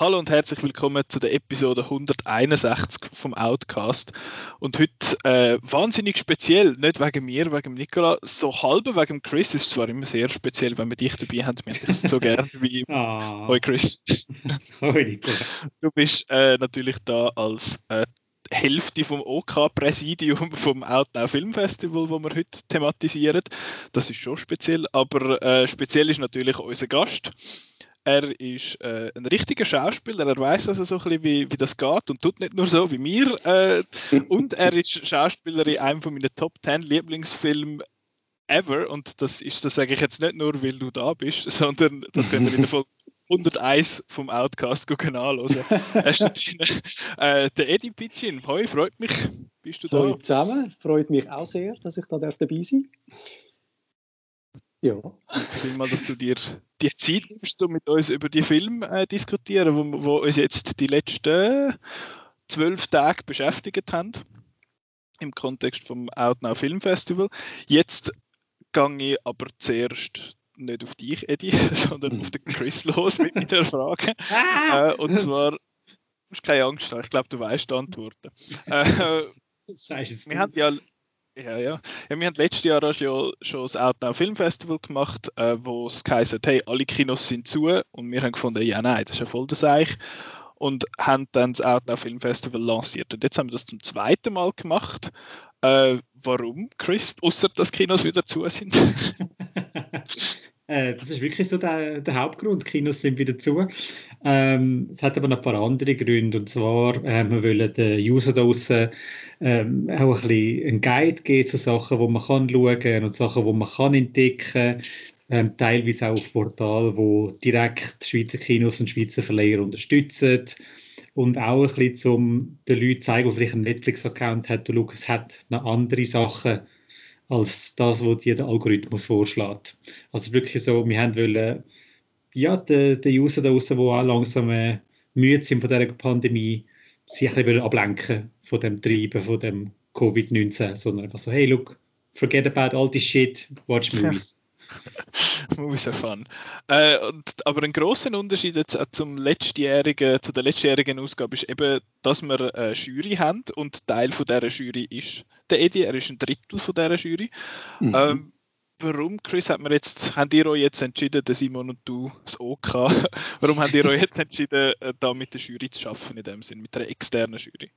Hallo und herzlich willkommen zu der Episode 161 vom Outcast. Und heute äh, wahnsinnig speziell, nicht wegen mir, wegen Nicola, so halb wegen Chris. Es ist zwar immer sehr speziell, wenn wir dich dabei haben. Wir haben dich so gern wie. Ah. Hoi Chris. Hoi Nicola. Du bist äh, natürlich da als äh, Hälfte vom OK-Präsidium vom Outnow Film Festival, wo wir heute thematisieren. Das ist schon speziell, aber äh, speziell ist natürlich unser Gast. Er ist äh, ein richtiger Schauspieler, er weiß also so ein bisschen, wie, wie das geht und tut nicht nur so wie mir. Äh, und er ist Schauspieler in einem von meinen Top 10 Lieblingsfilmen ever. Und das ist, das sage ich jetzt nicht nur, weil du da bist, sondern das könnt ihr in der Folge 101 vom Outcast gucken anschauen. äh, der Eddie Pitchin, hoi, freut mich. Bist du da? Hallo zusammen, freut mich auch sehr, dass ich da dabei sein darf. Ja. Vielen mal, dass du dir die Zeit nimmst, um mit uns über die Filme äh, diskutieren, wo, wo uns jetzt die letzten zwölf Tage beschäftigt haben im Kontext vom Outnow Film Festival. Jetzt gehe ich aber zuerst nicht auf dich, Eddie, sondern auf den Chris los mit meiner Frage. äh, und zwar, du musst keine Angst haben, ich glaube, du weißt die Antworten. Äh, wir haben ja ja, ja. ja wir haben letztes Jahr schon, schon das Outnow Film Festival gemacht, äh, wo es geheißen hey, alle Kinos sind zu. Und wir haben gefunden, ja, nein, das ist ja voll das Eich. Und haben dann das Outnow Film Festival lanciert. Und jetzt haben wir das zum zweiten Mal gemacht. Äh, warum, Chris? Außer dass Kinos wieder zu sind. Äh, das ist wirklich so der, der, Hauptgrund. Kinos sind wieder zu. Ähm, es hat aber noch ein paar andere Gründe. Und zwar, äh, wir wollen den User draußen ähm, auch ein bisschen einen Guide geben zu Sachen, wo man kann schauen und Sachen, wo man kann entdecken ähm, teilweise auch auf Portalen, wo direkt Schweizer Kinos und Schweizer Verleiher unterstützen und auch ein bisschen um den Leuten zeigen, die vielleicht einen Netflix-Account hat, schau, es hat noch andere Sachen als das, was dir der Algorithmus vorschlägt. Also wirklich so, wir haben wollen, ja, den, den User da draußen, die auch langsam äh, müde sind von dieser Pandemie, sich ein bisschen ablenken von dem Treiben, von dem Covid-19, sondern einfach so, hey, look, forget about all this shit, watch movies. Movies are fun. Äh, und, aber ein großer Unterschied jetzt zum letztjährigen, zu der letztjährigen Ausgabe ist eben, dass wir eine Jury haben und Teil von dieser Jury ist der Eddie, er ist ein Drittel von dieser Jury. Mhm. Ähm, warum, Chris, hat man jetzt, habt ihr euch jetzt entschieden, der Simon und du, das OK, warum habt ihr euch jetzt entschieden, äh, da mit der Jury zu schaffen, in dem Sinn, mit einer externen Jury?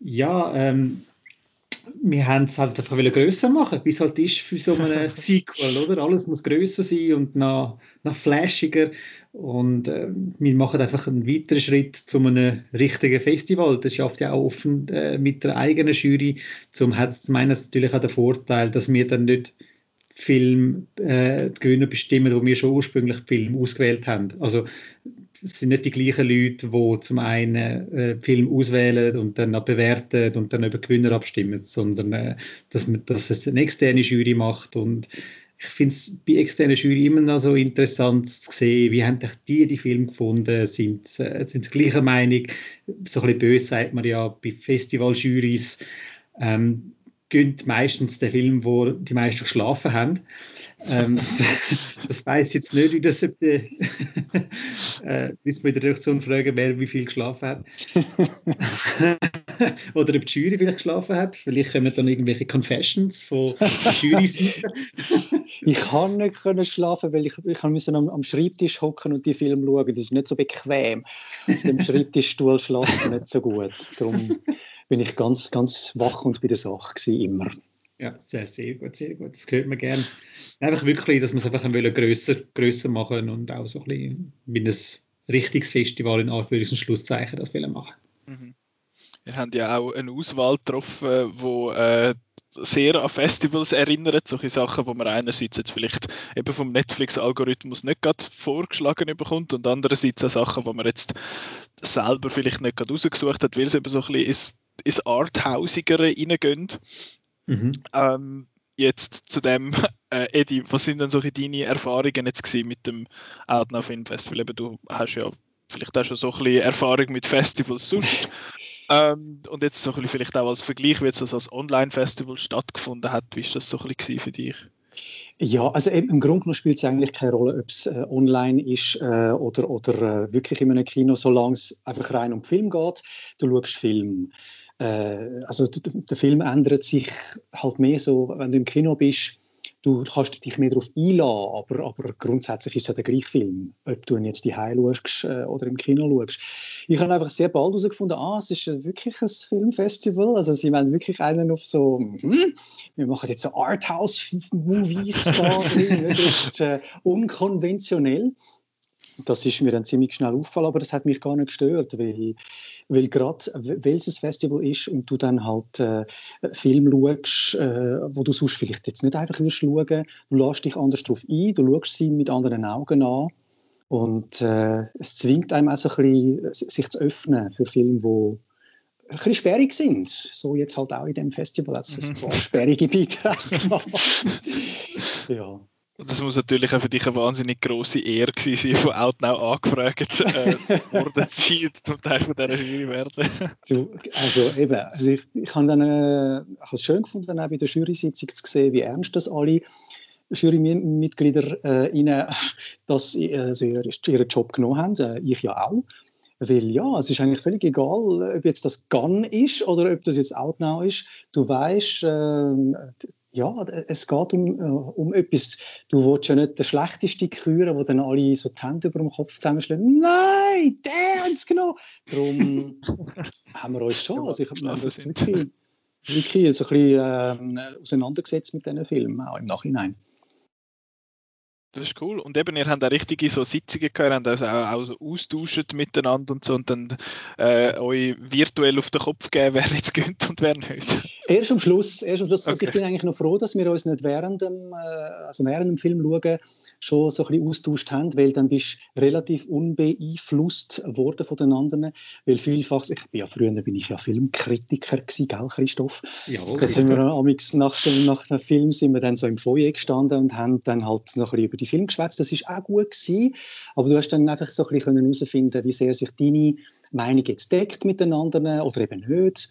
Ja, ähm, wir haben es halt einfach grösser machen, wie es halt ist für so einen Sequel, oder? Alles muss grösser sein und noch, noch flashiger. Und äh, wir machen einfach einen weiteren Schritt zu einem richtigen Festival. Das schafft ja auch offen äh, mit der eigenen Jury. Zum hat es meines natürlich auch den Vorteil, dass wir dann nicht Film äh, Gewinner bestimmen, wo wir schon ursprünglich Film ausgewählt haben. Also es sind nicht die gleichen Leute, die zum einen äh, Film auswählen und dann bewerten und dann über Gewinner abstimmen, sondern äh, dass, man, dass es eine externe Jury macht. Und ich finde es bei externen Jury immer noch so interessant zu sehen, wie haben die die Film gefunden, sind, äh, sind sie gleicher Meinung, so ein bisschen böse sagt man ja bei Festivaljurys, ähm, gönnt meistens den Film, wo die meisten geschlafen haben. Ähm, das weiß jetzt nicht, wie das die, äh, müssen wir in der Redaktion fragen, wer wie viel geschlafen hat. Oder ob die Jury vielleicht geschlafen hat. Vielleicht kommen dann irgendwelche Confessions von der Jury Ich kann nicht können schlafen, weil ich, ich musste am, am Schreibtisch hocken und die Film schauen. Das ist nicht so bequem. Auf dem Schreibtischstuhl schlafen nicht so gut. Darum bin ich ganz, ganz wach und bei der Sache gewesen, immer. Ja, sehr, sehr gut, sehr gut. Das hört man gerne. Einfach wirklich, dass wir es einfach grösser, grösser machen und auch so ein bisschen wie ein richtiges Festival in Anführungs- und Schlusszeichen das wollen machen. Mhm. Wir haben ja auch eine Auswahl getroffen, wo äh, sehr an Festivals erinnert, solche Sachen, wo man einerseits jetzt vielleicht eben vom Netflix-Algorithmus nicht gerade vorgeschlagen bekommt und andererseits auch Sachen, wo man jetzt selber vielleicht nicht gerade rausgesucht hat, weil es eben so ein bisschen ins, ins Arthausigere reingehen. Mhm. Ähm, jetzt zu dem, äh, Eddie, was sind denn solche deine Erfahrungen jetzt gewesen mit dem Outnow Film Festival? Eben, du hast ja vielleicht auch schon so ein bisschen Erfahrung mit Festivals sonst. ähm, und jetzt so ein vielleicht auch als Vergleich, wie jetzt das als Online-Festival stattgefunden hat. Wie ist das so ein bisschen für dich? Ja, also im Grunde genommen spielt es eigentlich keine Rolle, ob es äh, online ist äh, oder, oder äh, wirklich in einem Kino, solange es einfach rein um Film geht. Du schaust Film. Äh, also der Film ändert sich halt mehr so, wenn du im Kino bist, du kannst dich mehr darauf einladen, aber, aber grundsätzlich ist es ja der gleiche Film, ob du ihn jetzt die schaust äh, oder im Kino schaust. Ich habe einfach sehr bald herausgefunden, ah, es ist wirklich ein Filmfestival, also sie wollen wirklich einen auf so, hm, wir machen jetzt so Arthouse-Movies da ist äh, unkonventionell. Das ist mir dann ziemlich schnell aufgefallen, aber das hat mich gar nicht gestört, weil, weil gerade, weil es ein Festival ist und du dann halt äh, Film schaust, äh, wo du sonst vielleicht jetzt nicht einfach würdest schauen, du lässt dich anders darauf ein, du schaust sie mit anderen Augen an und äh, es zwingt einem auch so ein bisschen, sich zu öffnen für Filme, die ein bisschen sperrig sind. So jetzt halt auch in dem Festival hat es ein paar sperrige Beiträge gemacht. ja. Das muss natürlich auch für dich eine wahnsinnig grosse Ehre gewesen sein, von Outnow angefragt äh, worden zu sein, zum Teil von dieser Jury werden. Du, also eben, also ich, ich habe dann, äh, es schön gefunden, auch bei der Jury-Sitzung zu sehen, wie ernst das alle Jurymitglieder äh, ihnen, dass also ihren, Job genommen haben, äh, ich ja auch. Weil ja, es ist eigentlich völlig egal, ob jetzt das Gun ist oder ob das jetzt Outnow ist. Du weißt, äh, ja, es geht um, äh, um etwas. Du willst ja nicht den schlechtesten küren, wo dann alle so die Hände über dem Kopf zusammenschlagen. Nein, der hat es genommen. Darum haben wir uns schon, also ich habe mir das wirklich, wirklich so ein bisschen äh, auseinandergesetzt mit diesen Filmen, auch im Nachhinein. Das ist cool. Und eben, ihr habt auch richtige so Sitzungen gehabt, ihr habt also auch, auch so austauscht miteinander und so und dann äh, euch virtuell auf den Kopf geben, wer jetzt gönnt und wer nicht. Erst am Schluss. Erst am Schluss. Okay. Also ich bin eigentlich noch froh, dass wir uns nicht während dem, äh, also während dem Film schauen, schon so ein bisschen austauscht haben, weil dann bist du relativ unbeeinflusst worden von den anderen. Weil vielfach, ich bin ja früher bin ich ja Filmkritiker gewesen, gell, Christoph? Ja. Das haben wir nach dem, nach dem Film sind wir dann so im Foyer gestanden und haben dann halt noch ein bisschen über die Film geschwätzt. Das ist auch gut gewesen. Aber du hast dann einfach so ein bisschen herausfinden, wie sehr sich deine Meinung jetzt deckt mit den anderen oder eben nicht.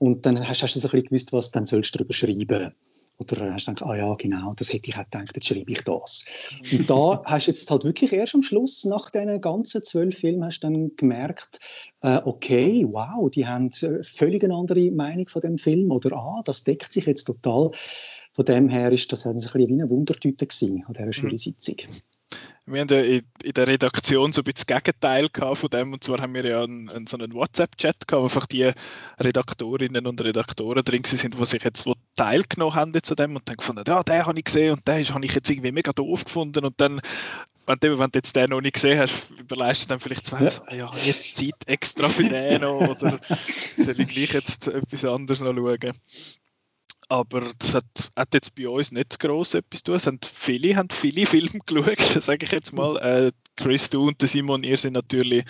Und dann hast, hast du so ein bisschen gewusst, was dann sollst du darüber schreiben. Oder hast du gedacht, ah ja, genau, das hätte ich auch gedacht, jetzt schreibe ich das. Und da hast du jetzt halt wirklich erst am Schluss, nach diesen ganzen zwölf Filmen, hast du dann gemerkt, äh, okay, wow, die haben äh, völlig eine andere Meinung von dem Film. Oder ah, das deckt sich jetzt total. Von dem her ist das ein bisschen wie eine Wundertüte gewesen an dieser mhm. Wir haben ja in, der Redaktion so ein bisschen das Gegenteil von dem, und zwar haben wir ja einen, einen so einen WhatsApp-Chat gehabt, wo einfach die Redaktorinnen und Redaktoren drin sind, die sich jetzt wo teilgenommen haben jetzt an dem und dann gefunden, ja, den habe ich gesehen und den habe ich jetzt irgendwie mega doof gefunden und dann wenn du, wenn du jetzt den noch nicht gesehen hast, überlegst du dann vielleicht zwei, ja. ja, jetzt Zeit extra für den noch oder soll ich gleich jetzt etwas anderes noch schauen? Aber das hat, hat, jetzt bei uns nicht groß etwas zu tun. Es haben viele, haben viele Filme geschaut, sage ich jetzt mal. Äh, Chris, du und Simon, ihr sind natürlich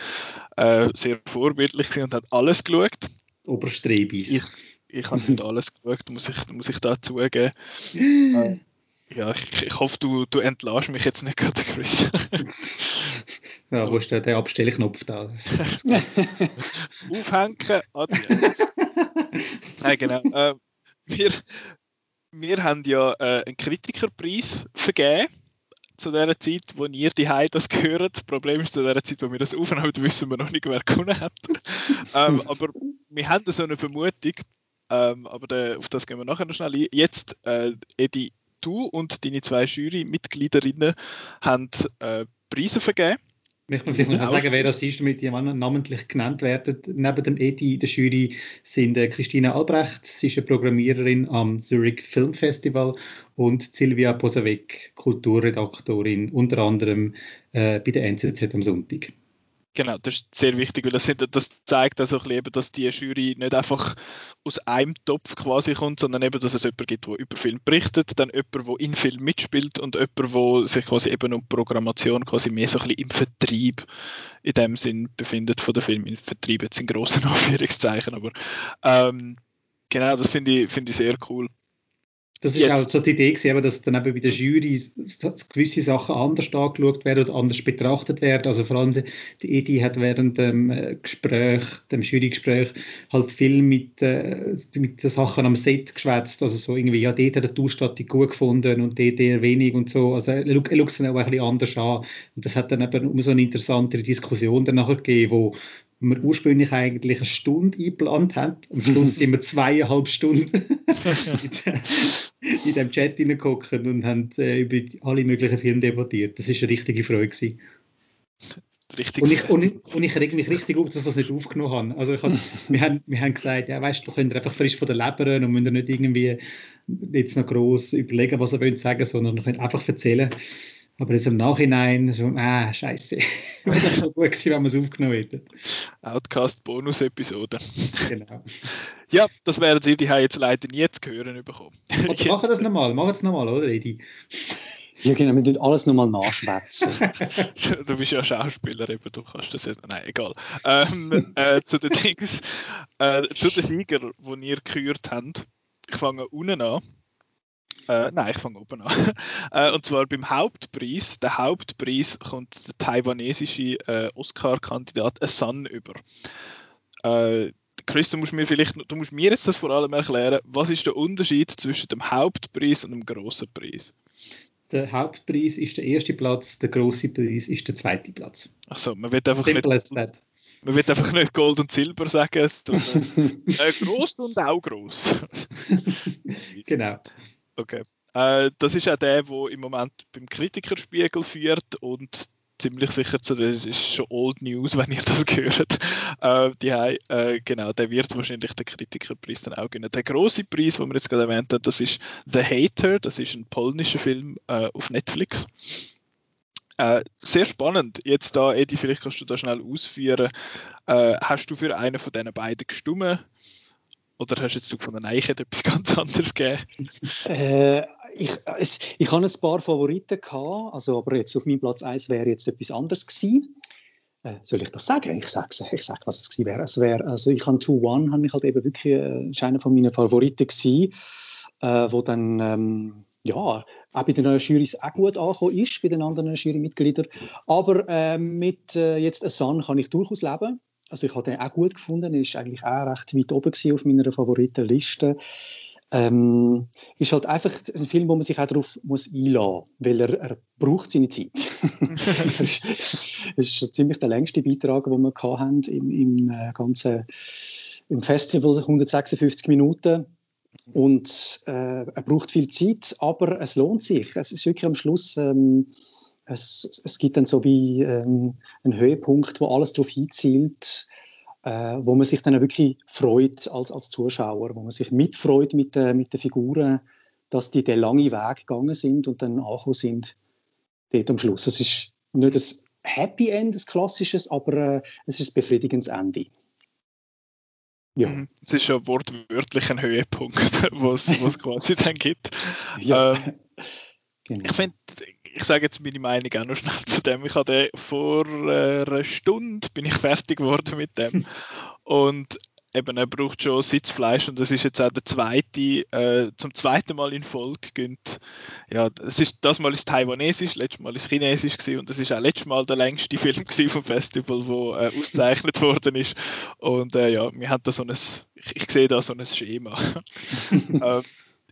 äh, sehr vorbildlich und haben alles geschaut. Oberstrebis. Ich, ich habe nicht alles geschaut, muss ich, muss ich da zugeben. äh, ja, ich, ich, hoffe, du, du entlarvst mich jetzt nicht gerade, Chris. ja, wo ist der, der Abstellknopf da? Aufhängen, adieu. Nein, genau. Äh, wir, wir haben ja äh, einen Kritikerpreis vergeben zu der Zeit, wo ihr die das gehört. Das Problem ist, zu der Zeit, wo wir das aufnehmen, wissen wir noch nicht, wer gewonnen hat. ähm, aber wir haben so eine Vermutung, ähm, aber der, auf das gehen wir nachher noch schnell ein. Jetzt, äh, Edi, du und deine zwei Jurymitgliederinnen haben äh, Preise vergeben. Ich möchte noch sagen, wer das ist, damit die namentlich genannt werden. Neben dem Edi in der Jury sind äh, Christina Albrecht, sie ist eine Programmiererin am Zurich Film Festival und Silvia Posavec, Kulturredaktorin, unter anderem äh, bei der NZZ am Sonntag. Genau, das ist sehr wichtig, weil das, sind, das zeigt also eben, dass die Jury nicht einfach aus einem Topf quasi kommt, sondern eben, dass es jemanden gibt, der über Film berichtet, dann jemand, der in Film mitspielt und jemand, der sich quasi eben um Programmation quasi mehr so ein bisschen im Vertrieb in dem Sinn befindet von der Film. Im Vertrieb jetzt in großen Anführungszeichen, aber ähm, genau, das finde ich, find ich sehr cool. Das ist Jetzt. auch so die Idee gewesen, dass dann eben bei der Jury gewisse Sachen anders angeschaut werden oder anders betrachtet werden. Also vor allem die Edi hat während dem äh, Gespräch, dem Jurygespräch, halt viel mit, äh, mit den Sachen am Set geschwätzt. Also so irgendwie, ja, dort hat er die Ausstattung gut gefunden und dort eher wenig und so. Also er, er schaut es dann auch ein bisschen anders an. Und das hat dann eben um so eine interessantere Diskussion dann nachher gegeben, wo wir ursprünglich eigentlich eine Stunde eingeplant haben. Am Schluss sind wir zweieinhalb Stunden in dem Chat hineingeguckt und haben äh, über alle möglichen Filme debattiert. Das war eine richtige Freude. Gewesen. Richtig und, ich, und, ich, und ich reg mich richtig auf, dass wir das nicht aufgenommen haben. Also ich hab, wir, haben, wir haben gesagt, ja, weißt du, könnt einfach frisch von der Leber und müsst nicht irgendwie jetzt noch groß überlegen, was ihr sagen wollt, sondern ihr könnt einfach erzählen. Aber jetzt im Nachhinein so, ah, scheiße. Wäre doch gut gewesen, wenn wir es aufgenommen hätten. Outcast-Bonus-Episode. Genau. ja, das werden Sie die jetzt leider nie zu hören bekommen. Oder machen das nochmal, machen es nochmal, oder Edi? Ja, genau, wir tun alles nochmal nachschwätzen. du bist ja Schauspieler, eben, du kannst das jetzt. Nein, egal. Ähm, äh, zu den Dings, äh, zu den Siegern, die ihr gekürt habt. Ich fange unten an. Äh, nein, ich fange oben an. äh, und zwar beim Hauptpreis. Der Hauptpreis kommt der taiwanesische äh, Oscar-Kandidat Sun über. Äh, Chris, du musst mir vielleicht, du musst mir jetzt das vor allem erklären. Was ist der Unterschied zwischen dem Hauptpreis und dem grossen Preis? Der Hauptpreis ist der erste Platz, der große Preis ist der zweite Platz. Achso, man wird einfach Simple nicht, man wird einfach nicht Gold und Silber sagen, sondern äh, groß und auch groß. genau. Okay. Äh, das ist auch der, der im Moment beim Kritikerspiegel führt und ziemlich sicher zu das ist schon Old News, wenn ihr das gehört. Äh, die, äh, genau, der wird wahrscheinlich den Kritikerpreis dann auch gewinnen. Der große Preis, den wir jetzt gerade erwähnt haben, das ist The Hater, das ist ein polnischer Film äh, auf Netflix. Äh, sehr spannend. Jetzt da, Edi, vielleicht kannst du da schnell ausführen. Äh, hast du für einen von diesen beiden gestimmt? Oder hast du jetzt gefunden, nein, ich hätte etwas ganz anderes gegeben? Äh, ich, es, ich habe ein paar Favoriten gehabt, also, aber jetzt auf meinem Platz 1 wäre jetzt etwas anderes gewesen. Äh, soll ich das sagen? Ich sage ich sag, was es gewesen wäre. Es wäre also ich habe 2-1, habe ich halt eben wirklich, äh, einer von meinen Favoriten gewesen, äh, wo dann, ähm, ja, auch bei den neuen Jurys auch gut angekommen ist, bei den anderen Jurymitgliedern. Aber äh, mit äh, jetzt A Sun kann ich durchaus leben. Also ich habe den auch gut gefunden, er ist eigentlich auch recht weit oben auf meiner Favoritenliste. Ähm, ist halt einfach ein Film, wo man sich auch darauf muss einlassen muss, weil er, er braucht seine Zeit. es ist schon ziemlich der längste Beitrag, den wir hatten im, im äh, ganzen im Festival, 156 Minuten. Und äh, er braucht viel Zeit, aber es lohnt sich. Es ist wirklich am Schluss ähm, es, es gibt dann so wie ähm, einen Höhepunkt, wo alles darauf hinzielt, äh, wo man sich dann wirklich freut als, als Zuschauer, wo man sich mitfreut mit, äh, mit den Figuren, dass die den langen Weg gegangen sind und dann angekommen sind dort am Schluss. Es ist nicht ein Happy End, ein klassisches, aber äh, es ist ein befriedigendes Ende. Ja. Mhm. Es ist ja wortwörtlich ein Höhepunkt, was es quasi dann gibt. Ja. Ähm, genau. Ich finde, ich sage jetzt meine Meinung auch noch schnell zu dem. Ich hatte vor äh, einer Stunde bin ich fertig geworden mit dem und eben er braucht schon Sitzfleisch und das ist jetzt auch der zweite, äh, zum zweiten Mal in Folge gönnt. Ja, es ist das Mal ist Taiwanesisch, letztes Mal ist Chinesisch gewesen und das ist auch letztes Mal der längste Film vom Festival, wo äh, ausgezeichnet worden ist und äh, ja, wir haben da so ein, ich, ich sehe da so ein Schema. ähm,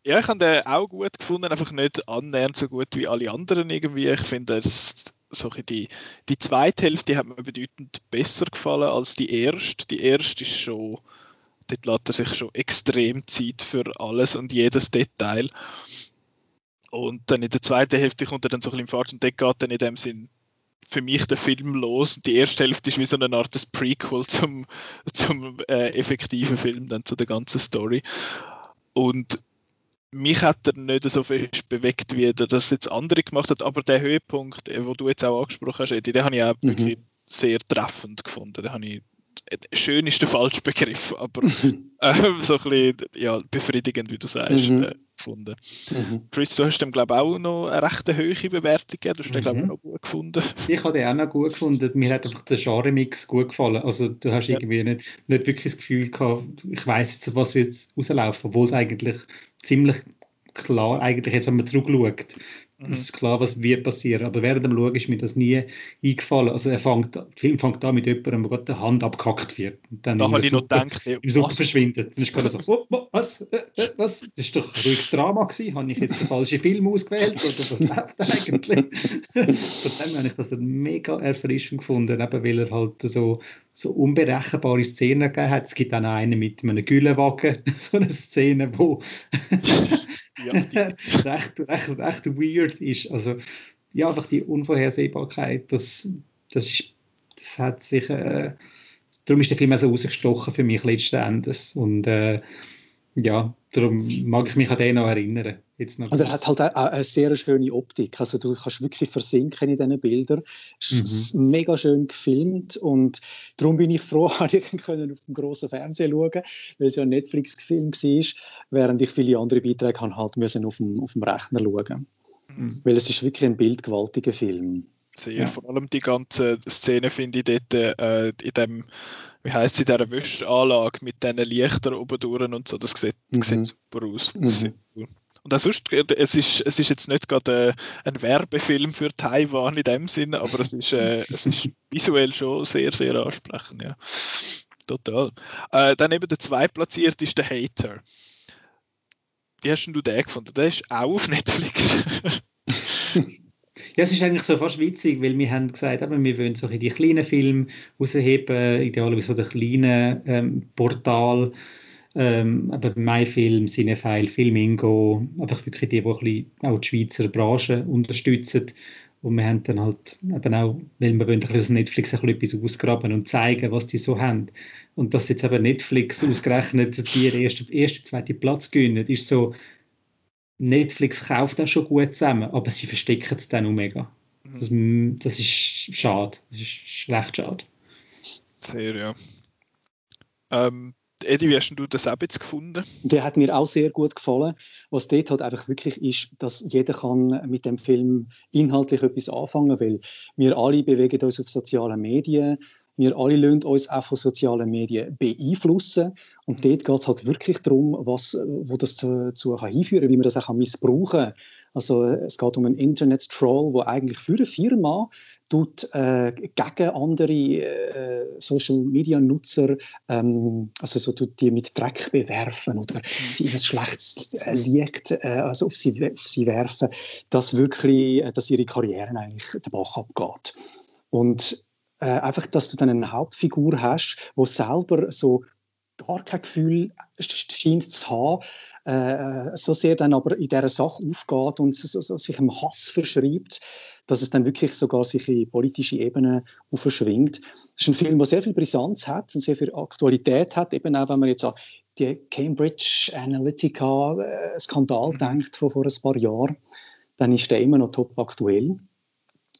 ja, ich habe den auch gut gefunden, einfach nicht annähernd so gut wie alle anderen irgendwie. Ich finde, so die, die zweite Hälfte hat mir bedeutend besser gefallen als die erste. Die erste ist schon, dort lässt er sich schon extrem Zeit für alles und jedes Detail. Und dann in der zweiten Hälfte kommt er dann so ein bisschen im Fahrt und dort geht dann in dem Sinn für mich der Film los. Die erste Hälfte ist wie so eine Art des Prequel zum, zum äh, effektiven Film, dann zu der ganzen Story. Und mich hat er nicht so fest bewegt, wie er das jetzt andere gemacht hat, aber der Höhepunkt, äh, wo du jetzt auch angesprochen hast, Eddie, den habe ich auch mhm. wirklich sehr treffend gefunden. Den habe ich äh, schön ist der falsche Begriff, aber äh, so ein bisschen ja, befriedigend, wie du sagst, mhm. äh, gefunden. Mhm. Chris, du hast dem, glaube ich, auch noch eine recht hohe Bewertung gegeben. Du hast den, glaube ich, mhm. noch gut gefunden. Ich habe den auch noch gut gefunden. Mir hat einfach der Genre-Mix gut gefallen. Also, du hast ja. irgendwie nicht, nicht wirklich das Gefühl gehabt, ich weiß jetzt, was wird rauslaufen, obwohl es eigentlich ziemlich klar, eigentlich jetzt, wenn man zurückschaut, Mhm. Es ist klar, was wird passieren. Aber während dem Schauen ist mir das nie eingefallen. Also er fängt, der Film fängt an mit jemandem, wo gerade die Hand abgekackt wird. Und dann da habe ich noch gedacht, hey, im Suppe verschwindet. Dann ist gerade so, oh, oh, was, äh, äh, was? Das ist doch ein ruhiges Drama gewesen. Habe ich jetzt den falschen Film ausgewählt? Oder was läuft eigentlich? Von dem habe ich das mega erfrischend gefunden, eben weil er halt so, so unberechenbare Szenen gegeben hat. Es gibt dann eine mit einem Güllenwagen, so eine Szene, wo ja, recht, recht, recht weird ist. Also ja, einfach die Unvorhersehbarkeit, das, das, ist, das hat sich, äh, darum ist der Film auch so rausgestochen für mich letzten Endes. Und äh, ja, darum mag ich mich an den noch erinnern. Jetzt noch und er hat halt auch eine sehr schöne Optik. Also du kannst wirklich versinken in diesen Bildern. Es ist mhm. mega schön gefilmt und darum bin ich froh, dass ich können auf dem grossen Fernseher schauen weil es ja ein Netflix-Film war, während ich viele andere Beiträge halt müssen auf dem, auf dem Rechner schauen. Mhm. Weil es ist wirklich ein bildgewaltiger Film. Sehr. Ja. Vor allem die ganze Szene finde ich dort äh, in dem, wie heißt sie, dieser Wäschanlage mit diesen Lichtern oben durch und so, das sieht, mhm. sieht super aus. Mhm. Und auch sonst, äh, es ist, es ist jetzt nicht gerade äh, ein Werbefilm für Taiwan in dem Sinne, aber es ist, äh, es ist visuell schon sehr, sehr ansprechend, ja. Total. Äh, dann eben der zweitplatziert ist der Hater. Wie hast du den gefunden? Der ist auch auf Netflix. Es ist eigentlich so fast witzig, weil wir haben gesagt, eben, wir wollen so die kleinen Filme rausheben, idealerweise so den kleinen ähm, Portal, ähm, aber MyFilm, Cinefile, Filmingo, einfach wirklich die, die auch die Schweizer Branche unterstützen. Und wir haben dann halt eben auch, weil wir wollen aus Netflix ein bisschen etwas ausgraben und zeigen, was die so haben. Und dass jetzt eben Netflix ausgerechnet die erste, erste zweite Platz gewinnen, ist so, Netflix kauft das schon gut zusammen, aber sie verstecken es dann auch mega. Mhm. Das, das, ist schade. Das ist recht schade. Sehr, ja. Ähm, Eddie, wie hast du das auch jetzt gefunden? Der hat mir auch sehr gut gefallen. Was dort halt einfach wirklich ist, dass jeder kann mit dem Film inhaltlich etwas anfangen, weil wir alle bewegen uns auf sozialen Medien, wir alle lassen uns auch von sozialen Medien beeinflussen. Und dort geht es halt wirklich darum, was, wo das dazu kann hinführen kann, wie man das auch missbrauchen kann. Also es geht um einen Internet-Troll, der eigentlich für eine Firma tut, äh, gegen andere äh, Social-Media-Nutzer, ähm, also so tut die mit Dreck bewerfen oder sie in ein schlechtes Licht äh, also auf sie, auf sie werfen, dass wirklich, äh, dass ihre Karriere eigentlich den Bach abgeht. Und äh, einfach, dass du dann eine Hauptfigur hast, wo selber so gar kein Gefühl scheint zu haben, äh, so sehr dann aber in dieser Sache aufgeht und so, so, sich im Hass verschreibt, dass es dann wirklich sogar sich in politische Ebene aufschwingt. Das ist ein Film, der sehr viel Brisanz hat und sehr viel Aktualität hat, eben auch wenn man jetzt an die Cambridge Analytica-Skandal mhm. denkt von vor ein paar Jahren, dann ist der immer noch top aktuell.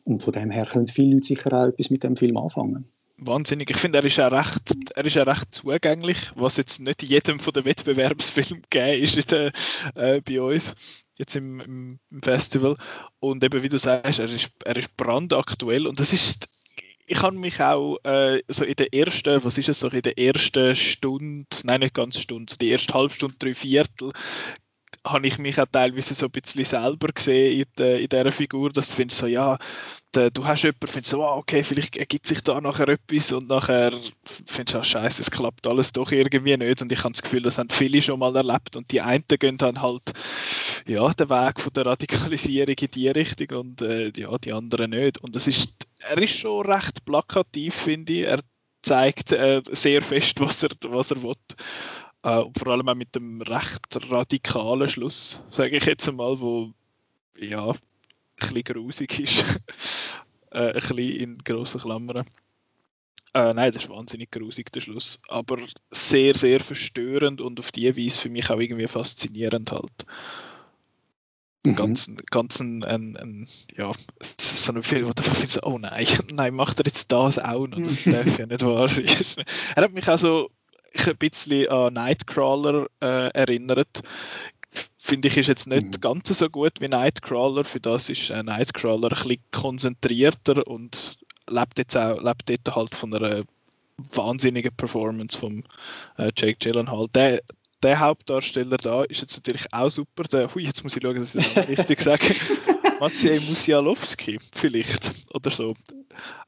Und von dem her können viele Leute sicher auch etwas mit dem Film anfangen. Wahnsinnig. Ich finde, er ist auch recht, er ist auch recht zugänglich, was jetzt nicht in jedem von den Wettbewerbsfilmen gegeben ist der, äh, bei uns jetzt im, im, Festival. Und eben wie du sagst, er ist, er ist brandaktuell und das ist ich habe mich auch äh, so in der ersten, was ist es so, in der ersten Stunde, nein, nicht ganz Stunde, die erste halbe Stunde, drei Viertel, habe ich mich auch teilweise so ein bisschen selber gesehen in, de, in dieser Figur, dass du findest so, ja, de, du hast jemanden, findest so, ah, okay, vielleicht ergibt sich da nachher etwas und nachher findest du, ah, scheiße, es klappt alles doch irgendwie nicht und ich habe das Gefühl, das haben viele schon mal erlebt und die einen gehen dann halt, ja, den Weg von der Radikalisierung in die Richtung und äh, ja, die anderen nicht und das ist, er ist schon recht plakativ, finde ich, er zeigt äh, sehr fest, was er, was er will. Äh, vor allem auch mit dem recht radikalen Schluss, sage ich jetzt einmal, wo ja, ein bisschen grusig ist. äh, ein bisschen in grossen Klammern. Äh, nein, das ist wahnsinnig grusig, der Schluss. Aber sehr, sehr verstörend und auf die Weise für mich auch irgendwie faszinierend halt. Mhm. Ganz, ganz ein, ein, ein, ja, so ein Film, wo du findest, oh nein, nein, macht er jetzt das auch noch? Das darf ja nicht wahr sein. er hat mich auch so ein bisschen an Nightcrawler äh, erinnert. Finde ich, ist jetzt nicht mhm. ganz so gut wie Nightcrawler. Für das ist äh, Nightcrawler ein bisschen konzentrierter und lebt jetzt auch lebt dort halt von einer wahnsinnigen Performance von äh, Jake Gyllenhaal. Der, der Hauptdarsteller da ist jetzt natürlich auch super. Der, hui, jetzt muss ich schauen, dass ich das richtig sage. Maciej Musialowski, vielleicht, oder so.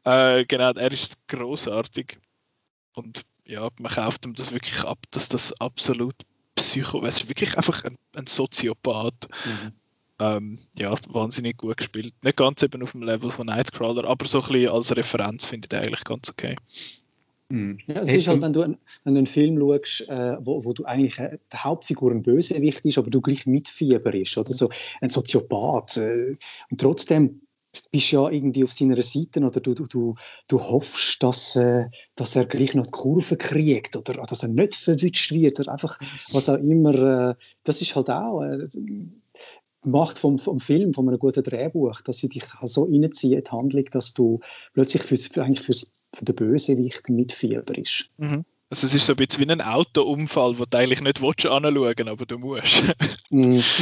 Äh, genau, er ist großartig. Und ja, man kauft ihm das wirklich ab, dass das absolut Psycho, es ist wirklich einfach ein, ein Soziopath. Mhm. Ähm, ja, wahnsinnig gut gespielt. Nicht ganz eben auf dem Level von Nightcrawler, aber so ein bisschen als Referenz finde ich eigentlich ganz okay. Mhm. Ja, es ist halt, wenn du, wenn du einen Film schaust, äh, wo, wo du eigentlich äh, die Hauptfigur ein Bösewicht ist, aber du gleich Mitfieber ist, oder so ein Soziopath. Äh, und trotzdem bist ja irgendwie auf seiner Seite oder du, du, du, du hoffst, dass, äh, dass er gleich noch die Kurve kriegt oder dass er nicht verwünscht wird oder einfach was auch immer. Äh, das ist halt auch äh, Macht vom, vom Film, von einem guten Drehbuch, dass sie dich so reinziehen, die Handlung, dass du plötzlich für, für, eigentlich fürs, für den Bösewicht mitfieberst. Mhm. Also es ist so ein bisschen wie ein Autounfall, wo du eigentlich nicht willst anschauen, aber du musst. mhm.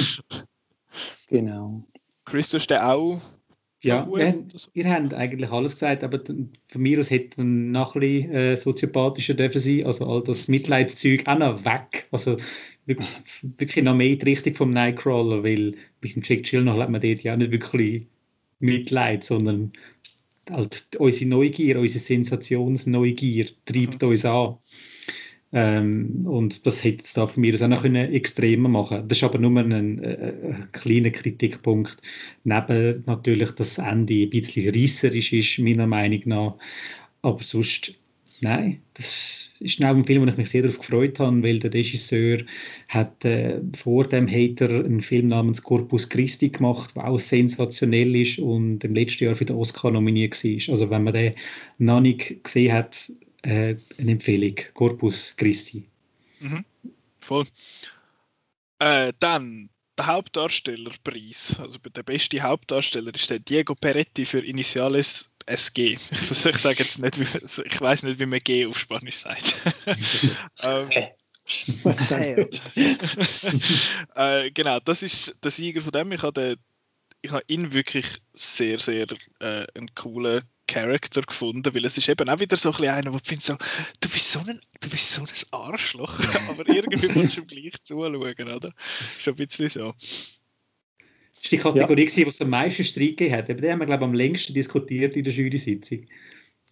Genau. Chris, du hast den auch ja, wir, ihr habt eigentlich alles gesagt, aber von mir aus hätte man noch ein bisschen äh, soziopathischer dürfen sein, also all das Mitleidszeug auch noch weg, also wirklich, wirklich noch mehr in die Richtung vom Nightcrawler, weil mit dem Jack Gyllenhaal hat man dort ja nicht wirklich Mitleid, sondern halt unsere Neugier, unsere Sensationsneugier treibt mhm. uns an. Ähm, und das hätte es da von mir auch noch können extremer machen Das ist aber nur ein, äh, ein kleiner Kritikpunkt. Neben natürlich, dass das Ende ein bisschen reisserisch ist, meiner Meinung nach. Aber sonst, nein, das ist auch ein Film, wo ich mich sehr darauf gefreut habe, weil der Regisseur hat äh, vor dem Hater einen Film namens Corpus Christi gemacht, der auch sensationell ist und im letzten Jahr für den Oscar nominiert war. Also wenn man den noch nicht gesehen hat, äh, eine Empfehlung. Corpus Christi. Mhm. Voll. Äh, dann der Hauptdarstellerpreis, also der beste Hauptdarsteller ist der Diego Peretti für Initiales SG. Ich, ich sage jetzt nicht, wie, ich weiß nicht, wie man G auf Spanisch sagt. ähm, äh, genau, das ist der Sieger von dem. Ich habe, ich habe ihn wirklich sehr, sehr äh, einen coolen Charakter gefunden, weil es ist eben auch wieder so ein bisschen einer, wo ich so, du bist so ein, du bist so ein Arschloch, aber irgendwie willst du ihm gleich zuschauen, oder? Schon ein bisschen so. Das ist die Kategorie, ja. die es am meisten Streit gegeben hat. Aber die haben wir, glaube ich, am längsten diskutiert in der Jury-Sitzung.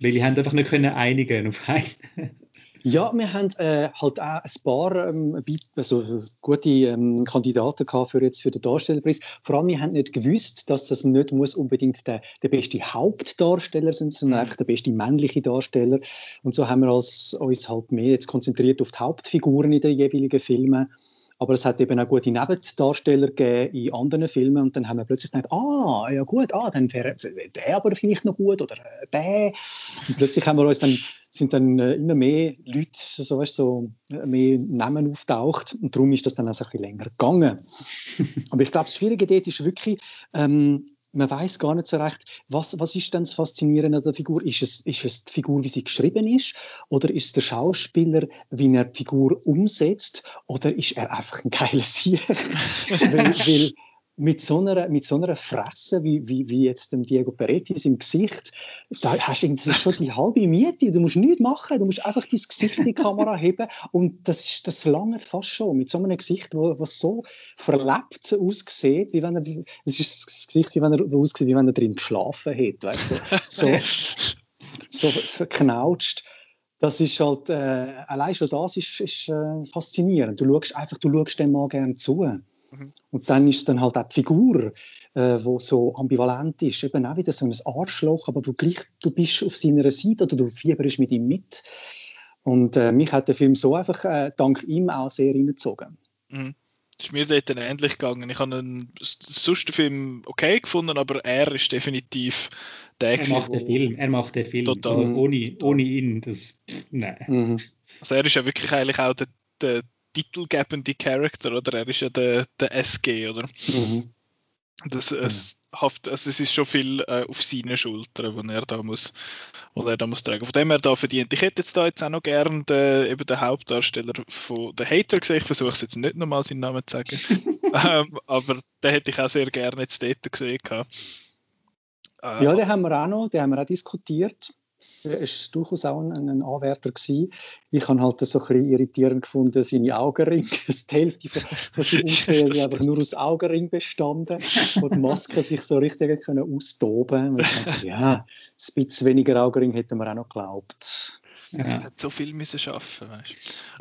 Weil die haben einfach nicht können einigen auf einen. Ja, wir haben äh, halt auch ein paar ähm, also gute ähm, Kandidaten gehabt für, jetzt für den Darstellerpreis. Vor allem, wir haben nicht gewusst, dass das nicht muss unbedingt der, der beste Hauptdarsteller sein, sondern mhm. einfach der beste männliche Darsteller. Und so haben wir uns, uns halt mehr jetzt konzentriert auf die Hauptfiguren in den jeweiligen Filmen. Aber es hat eben auch gute Nebendarsteller gegeben in anderen Filmen und dann haben wir plötzlich gedacht, ah, ja gut, ah, dann wäre der aber vielleicht noch gut oder äh, der. Und plötzlich haben wir uns dann, sind dann äh, immer mehr Leute, so, weißt, so äh, mehr Namen auftaucht und darum ist das dann auch ein bisschen länger gegangen. aber ich glaube, das Schwierige dort ist wirklich, ähm, man weiß gar nicht so recht, was, was ist denn das Faszinierende an der Figur? Ist es, ist es die Figur, wie sie geschrieben ist? Oder ist es der Schauspieler, wie er die Figur umsetzt? Oder ist er einfach ein geiler Sieg? weil, weil mit so einer, mit so einer Fresse, wie, wie, wie jetzt dem Diego Peretti im Gesicht, da hast du das schon die halbe Miete. Du musst nichts machen. Du musst einfach dein Gesicht in die Kamera heben. Und das ist, das lange fast schon. Mit so einem Gesicht, wo, was so verlebt aussieht, wie wenn er, das ist das Gesicht, wie wenn er, aussieht, wie wenn er drin geschlafen hätte. Weißt, so, so, so verknautscht. Das ist halt, äh, allein schon das ist, ist äh, faszinierend. Du schaust einfach, du schaust dem mal gerne zu. Mhm. Und dann ist dann halt auch die Figur, äh, wo so ambivalent ist, eben auch wieder so ein Arschloch, aber du gleich, du bist auf seiner Seite oder du fieberst mit ihm mit. Und äh, mich hat der Film so einfach äh, dank ihm auch sehr reingezogen. Mhm. ist mir dort dann ähnlich gegangen. Ich habe einen, sonst den Film okay gefunden, aber er ist definitiv der Er macht den Film, er macht den Film. Total. Also ohne, ohne ihn, das, nein. Mhm. Also er ist ja wirklich eigentlich auch der, der titelgebende Charakter, oder? Er ist ja der, der SG, oder? Mhm. Das, es, haft, also es ist schon viel äh, auf seine Schultern, wo er da muss, wo er da muss tragen. Von dem er da verdient. Ich hätte jetzt da jetzt auch noch gern den, eben den Hauptdarsteller von The Hater gesehen. Ich versuche es jetzt nicht nochmal seinen Namen zu sagen. ähm, aber den hätte ich auch sehr gerne jetzt dort gesehen. Äh, ja, den haben wir auch noch, den haben wir auch diskutiert. Ist durchaus auch ein, ein Anwärter gewesen. Ich habe halt so ein bisschen irritierend gefunden, seine Augenringe. Die Hälfte von, von seinem Aussehen ist einfach nur aus Augenring bestanden, wo die Maske sich so richtig können austoben konnte. Ja, ein bisschen weniger Augenring hätten wir auch noch geglaubt. Ja. Er hat so viel müssen schaffen, weißt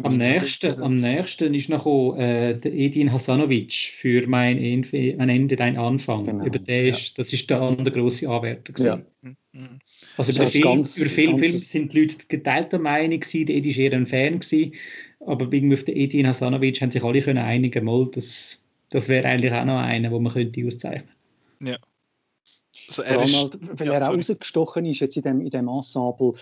Am nächsten, am nächsten ist noch äh, der Edin Hasanovic für mein, Ende, mein Ende, dein Anfang. Genau. Über den ist, ja. Das ist der andere große Anwärter. Ja. Mhm. Also über Film, ganz, über Film, Film sind die Leute geteilter Meinung gewesen, der Edi war eher ein Fan gewesen, aber irgendwie auf den Edin Hasanovic haben sich alle können einigen, mal, das, das wäre eigentlich auch noch einer, wo man könnte auszeichnen. Ja. Also Vor allem, halt, weil ja, er auch rausgestochen ist jetzt in dem, in dem Ensemble,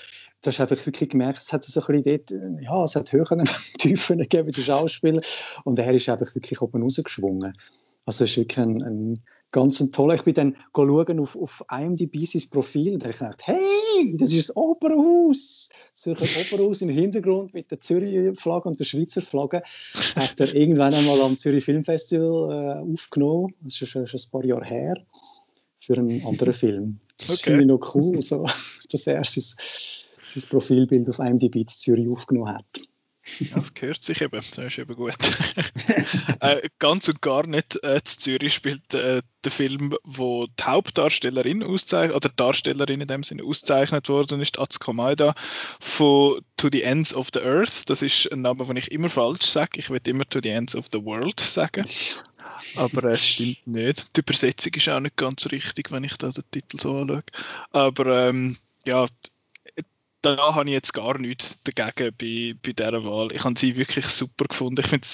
du hast einfach wirklich gemerkt, es hat so ein bisschen dort, ja, es hat Höhen und Tiefen gegeben, die Schauspieler, und er ist einfach wirklich oben rausgeschwungen. Also es ist wirklich ein, ein ganz ein toller, ich bin dann schauen auf, auf IMDb sein Profil, und da habe ich gedacht, hey, das ist das Opernhaus! So ein Opernhaus im Hintergrund mit der Zürich-Flagge und der Schweizer Flagge, hat er irgendwann einmal am Zürich Filmfestival äh, aufgenommen, das ist schon, schon ein paar Jahre her, für einen anderen Film. Das okay. finde ich noch cool, so, dass er sein sein Profilbild auf IMDb in Zürich aufgenommen hat. das gehört sich eben, das ist eben gut. äh, ganz und gar nicht äh, in Zürich spielt äh, der Film, wo die Hauptdarstellerin auszeichnet, oder Darstellerin in dem Sinne ausgezeichnet worden ist, Atsuko Maeda, von To the Ends of the Earth. Das ist ein Name, den ich immer falsch sage. Ich will immer To the Ends of the World sagen. Aber es stimmt nicht. Die Übersetzung ist auch nicht ganz richtig, wenn ich da den Titel so anschaue. Aber ähm, ja, da habe ich jetzt gar nichts dagegen bei, bei dieser Wahl. Ich habe sie wirklich super gefunden. Ich finde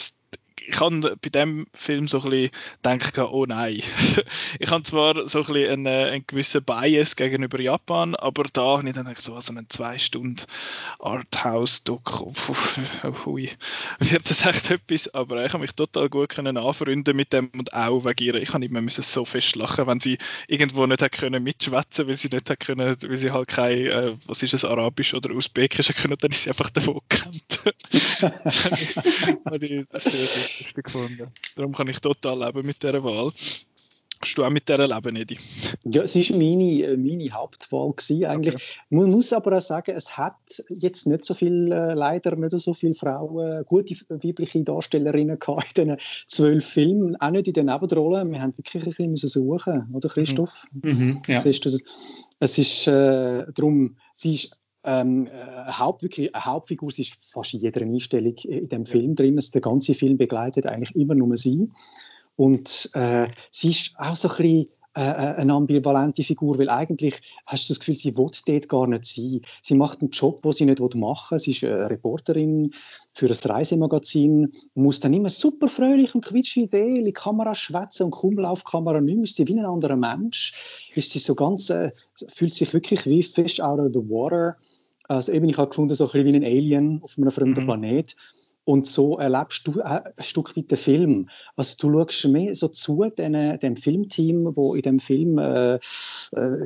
ich habe bei dem Film so ein bisschen gedacht, oh nein. ich habe zwar so ein bisschen einen, einen gewissen Bias gegenüber Japan, aber da habe ich dann gedacht, so also einen zwei Stunden Arthouse-Doku, hui, wird das echt etwas, aber ich habe mich total gut können anfreunden mit dem und auch wegen ihr. Ich habe immer müssen so fest lachen, wenn sie irgendwo nicht können mitschwätzen, weil sie nicht können, weil sie halt kein, äh, was ist es, Arabisch oder Usbekisch können, dann ist sie einfach davon gekannt. das habe ich sehr, sehr lustig gefunden. Darum kann ich total leben mit dieser Wahl. Hast du auch mit dieser leben, Edi? Ja, es war meine, meine Hauptwahl gewesen, eigentlich. Okay. Man muss aber auch sagen, es hat jetzt nicht so viel, äh, leider nicht so viele Frauen, gute weibliche Darstellerinnen gehabt in diesen zwölf Filmen, auch nicht in den Nebenrollen. Wir haben wirklich ein bisschen suchen, oder Christoph? Mhm. mhm ja. Es ist äh, darum, sie ist ähm, äh, Haupt, wirklich, eine Hauptfigur sie ist fast in jeder Einstellung in dem Film drin. Also der ganze Film begleitet eigentlich immer nur sie. Und äh, sie ist auch so ein bisschen äh, äh, eine ambivalente Figur, weil eigentlich hast du das Gefühl, sie will dort gar nicht sein. Sie macht einen Job, den sie nicht machen will. Sie ist eine Reporterin für ein Reisemagazin muss dann immer super fröhlich und quietschfidel in die Kamera schwätzen und kaum die Kamera nicht mehr. Ist sie wie ein anderer Mensch. Ist sie so ganz, äh, fühlt sich wirklich wie Fish out of the water. Also eben, ich habe gefunden, so ein bisschen wie ein Alien auf einem fremden mhm. Planet. Und so erlebst du ein Stück weit den Film. Also du schaust mehr so zu den, dem Filmteam, wo in dem Film äh, äh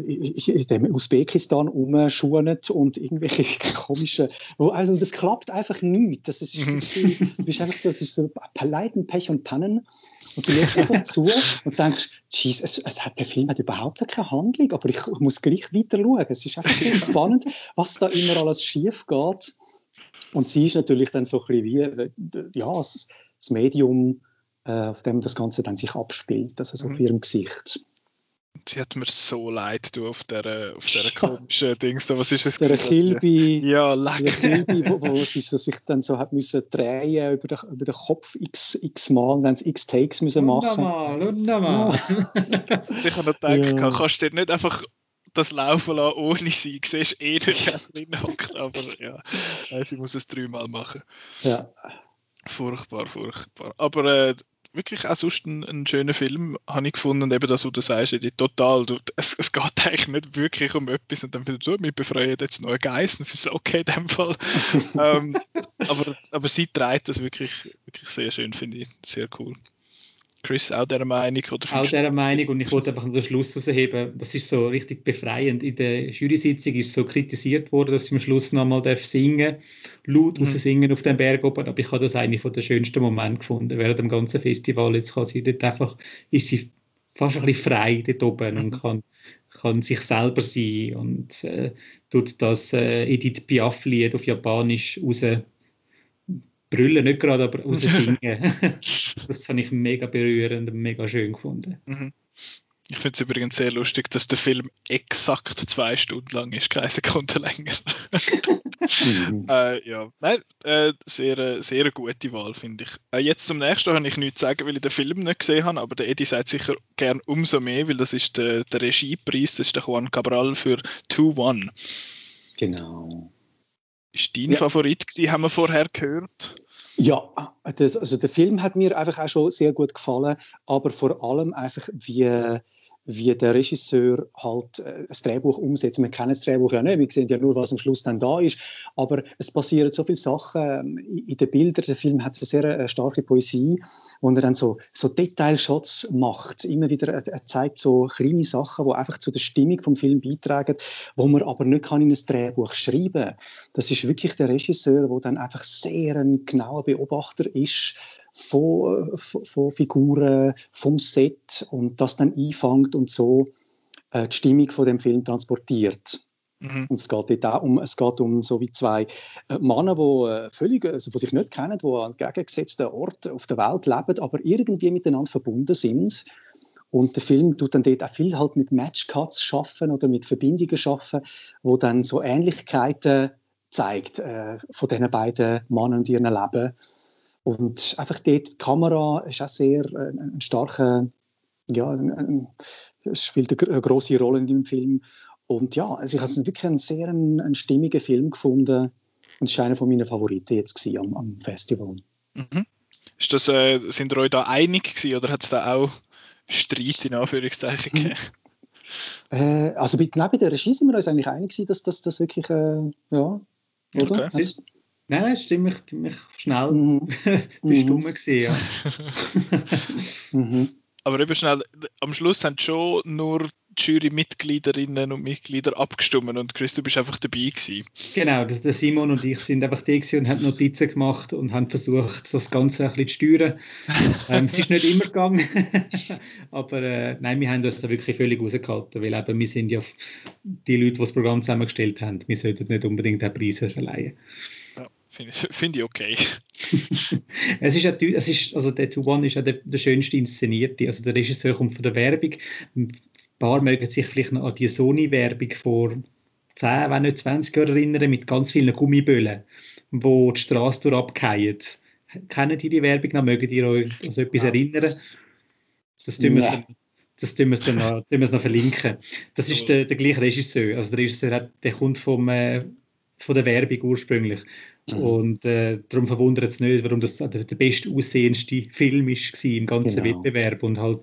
in dem Usbekistan umschuhen und irgendwelche komischen, also das klappt einfach nicht. Das ist, mhm. du bist einfach so, es ist so Leiden, Pech und Pannen. Und du schaust einfach zu und denkst, jeez, es, es hat, der Film hat überhaupt keine Handlung, aber ich, ich muss gleich weiter schauen. Es ist einfach so spannend, was da immer alles schief geht. Und sie ist natürlich dann so ein bisschen wie, äh, ja, das, das Medium, äh, auf dem das Ganze dann sich abspielt, also so mhm. auf ihrem Gesicht. Sie hat mir so leid, du, auf der, auf der komischen Dings da. Was ist es? Der Kilby. Ja. Der Kilby, wo, wo sie so sich dann so hat müssen drehen über den, über den Kopf x, x Mal und dann x Takes müssen machen. Wundermal, wundermal. ich habe noch gedacht, ja. kannst du nicht einfach das laufen lassen ohne sie. Du siehst eh nicht, wer drin hockt, aber ja, sie muss es dreimal machen. Ja. Furchtbar, furchtbar. Aber äh, wirklich auch sonst ein, ein schöner Film, habe ich gefunden. Und eben das, was du sagst, die total, du, es, es geht eigentlich nicht wirklich um etwas. Und dann findest du, wir befreien jetzt noch einen Geist. Und findest okay in dem Fall. ähm, aber, aber sie trägt das wirklich, wirklich sehr schön, finde ich. Sehr cool. Chris auch der Meinung? Oder auch der Meinung und ich wollte einfach den Schluss herausheben, das ist so richtig befreiend. In der Jury-Sitzung ist so kritisiert worden, dass sie am Schluss nochmal singen laut mhm. singen auf dem Berg oben, aber ich habe das eigentlich von den schönsten Momenten gefunden, während dem ganzen Festival. Jetzt kann sie dort einfach, ist sie fast ein bisschen frei dort oben und mhm. kann, kann sich selber sein und äh, tut das äh, Edith Piaf-Lied auf Japanisch raus brüllen, nicht gerade, aber raus singen. das habe ich mega berührend und mega schön gefunden. Mhm. Ich finde es übrigens sehr lustig, dass der Film exakt zwei Stunden lang ist, keine Sekunde länger. mhm. äh, ja, nein, äh, sehr, sehr gute Wahl, finde ich. Äh, jetzt zum nächsten habe ich nichts zu sagen, weil ich den Film nicht gesehen habe, aber der Eddie sagt sicher gern umso mehr, weil das ist der, der Regiepreis, das ist der Juan Cabral für 2-1. Genau. Ist dein ja. Favorit gewesen, haben wir vorher gehört? Ja, das, also der Film hat mir einfach auch schon sehr gut gefallen, aber vor allem einfach wie wie der Regisseur halt äh, das Drehbuch umsetzt. Wir kennen das Drehbuch ja nicht, wir sehen ja nur, was am Schluss dann da ist, aber es passieren so viele Sachen ähm, in den Bildern. Der Film hat eine sehr äh, starke Poesie, wo er dann so, so Detailshots macht. Immer wieder, er zeigt so kleine Sachen, die einfach zu der Stimmung vom Film beitragen, wo man aber nicht kann in ein Drehbuch schreiben kann. Das ist wirklich der Regisseur, der dann einfach sehr ein genauer Beobachter ist von, von, Figuren, vom Set und das dann einfängt und so äh, die Stimmung von dem Film transportiert. Mhm. Und es geht dort auch um, es geht um so wie zwei äh, Männer, die äh, völlig, also die sich nicht kennen, die an gegengesetzten Ort auf der Welt leben, aber irgendwie miteinander verbunden sind. Und der Film tut dann dort auch viel halt mit Matchcuts schaffen oder mit Verbindungen schaffen, wo dann so Ähnlichkeiten zeigt äh, von diesen beiden Männern und ihrem Leben. Und einfach dort, die Kamera ist auch sehr äh, ein, starker, ja, ein, ein, spielt eine große Rolle in dem Film. Und ja, also ich habe es wirklich einen sehr einen, einen stimmigen Film gefunden und es war einer von meinen Favoriten jetzt am, am Festival. Mhm. Ist das, äh, sind ihr euch da einig gewesen oder hat es da auch Streit in Anführungszeichen mhm. gegeben? Äh, also bei, nein, bei der Regie sind wir uns eigentlich einig gewesen, dass das wirklich, äh, ja, oder? Okay. Nein, nein, ziemlich, ziemlich schnell mhm. bist du mhm. gewesen, ja. mhm. Aber eben schnell, am Schluss haben schon nur die Jury-Mitgliederinnen und Mitglieder abgestimmt und Chris, du bist einfach dabei gewesen. Genau, der Simon und ich sind einfach da und haben Notizen gemacht und haben versucht, das Ganze ein bisschen zu steuern. ähm, es ist nicht immer gegangen, aber äh, nein, wir haben uns da wirklich völlig rausgehalten, weil eben wir sind ja die Leute, die das Programm zusammengestellt haben, wir sollten nicht unbedingt den Preis verleihen. Finde ich, find ich okay. es ist, es ist, also der Two One ist ja der, der schönste inszenierte. Also der Regisseur kommt von der Werbung. Ein paar mögen sich vielleicht noch an die Sony-Werbung vor 10, wenn nicht 20 Jahren erinnern, mit ganz vielen Gummiböllen, wo die Straße durch abgehen. Kennen die die Werbung noch? Mögen ihr euch an so etwas erinnern? Das tun wir, nee. das tun wir dann noch, tun wir noch verlinken. Das ist der, der gleiche Regisseur. Also der Regisseur hat, der kommt vom, äh, von der Werbung ursprünglich. Mhm. Und äh, darum verwundert es nicht, warum das der, der best aussehendste Film ist im ganzen genau. Wettbewerb. Und halt,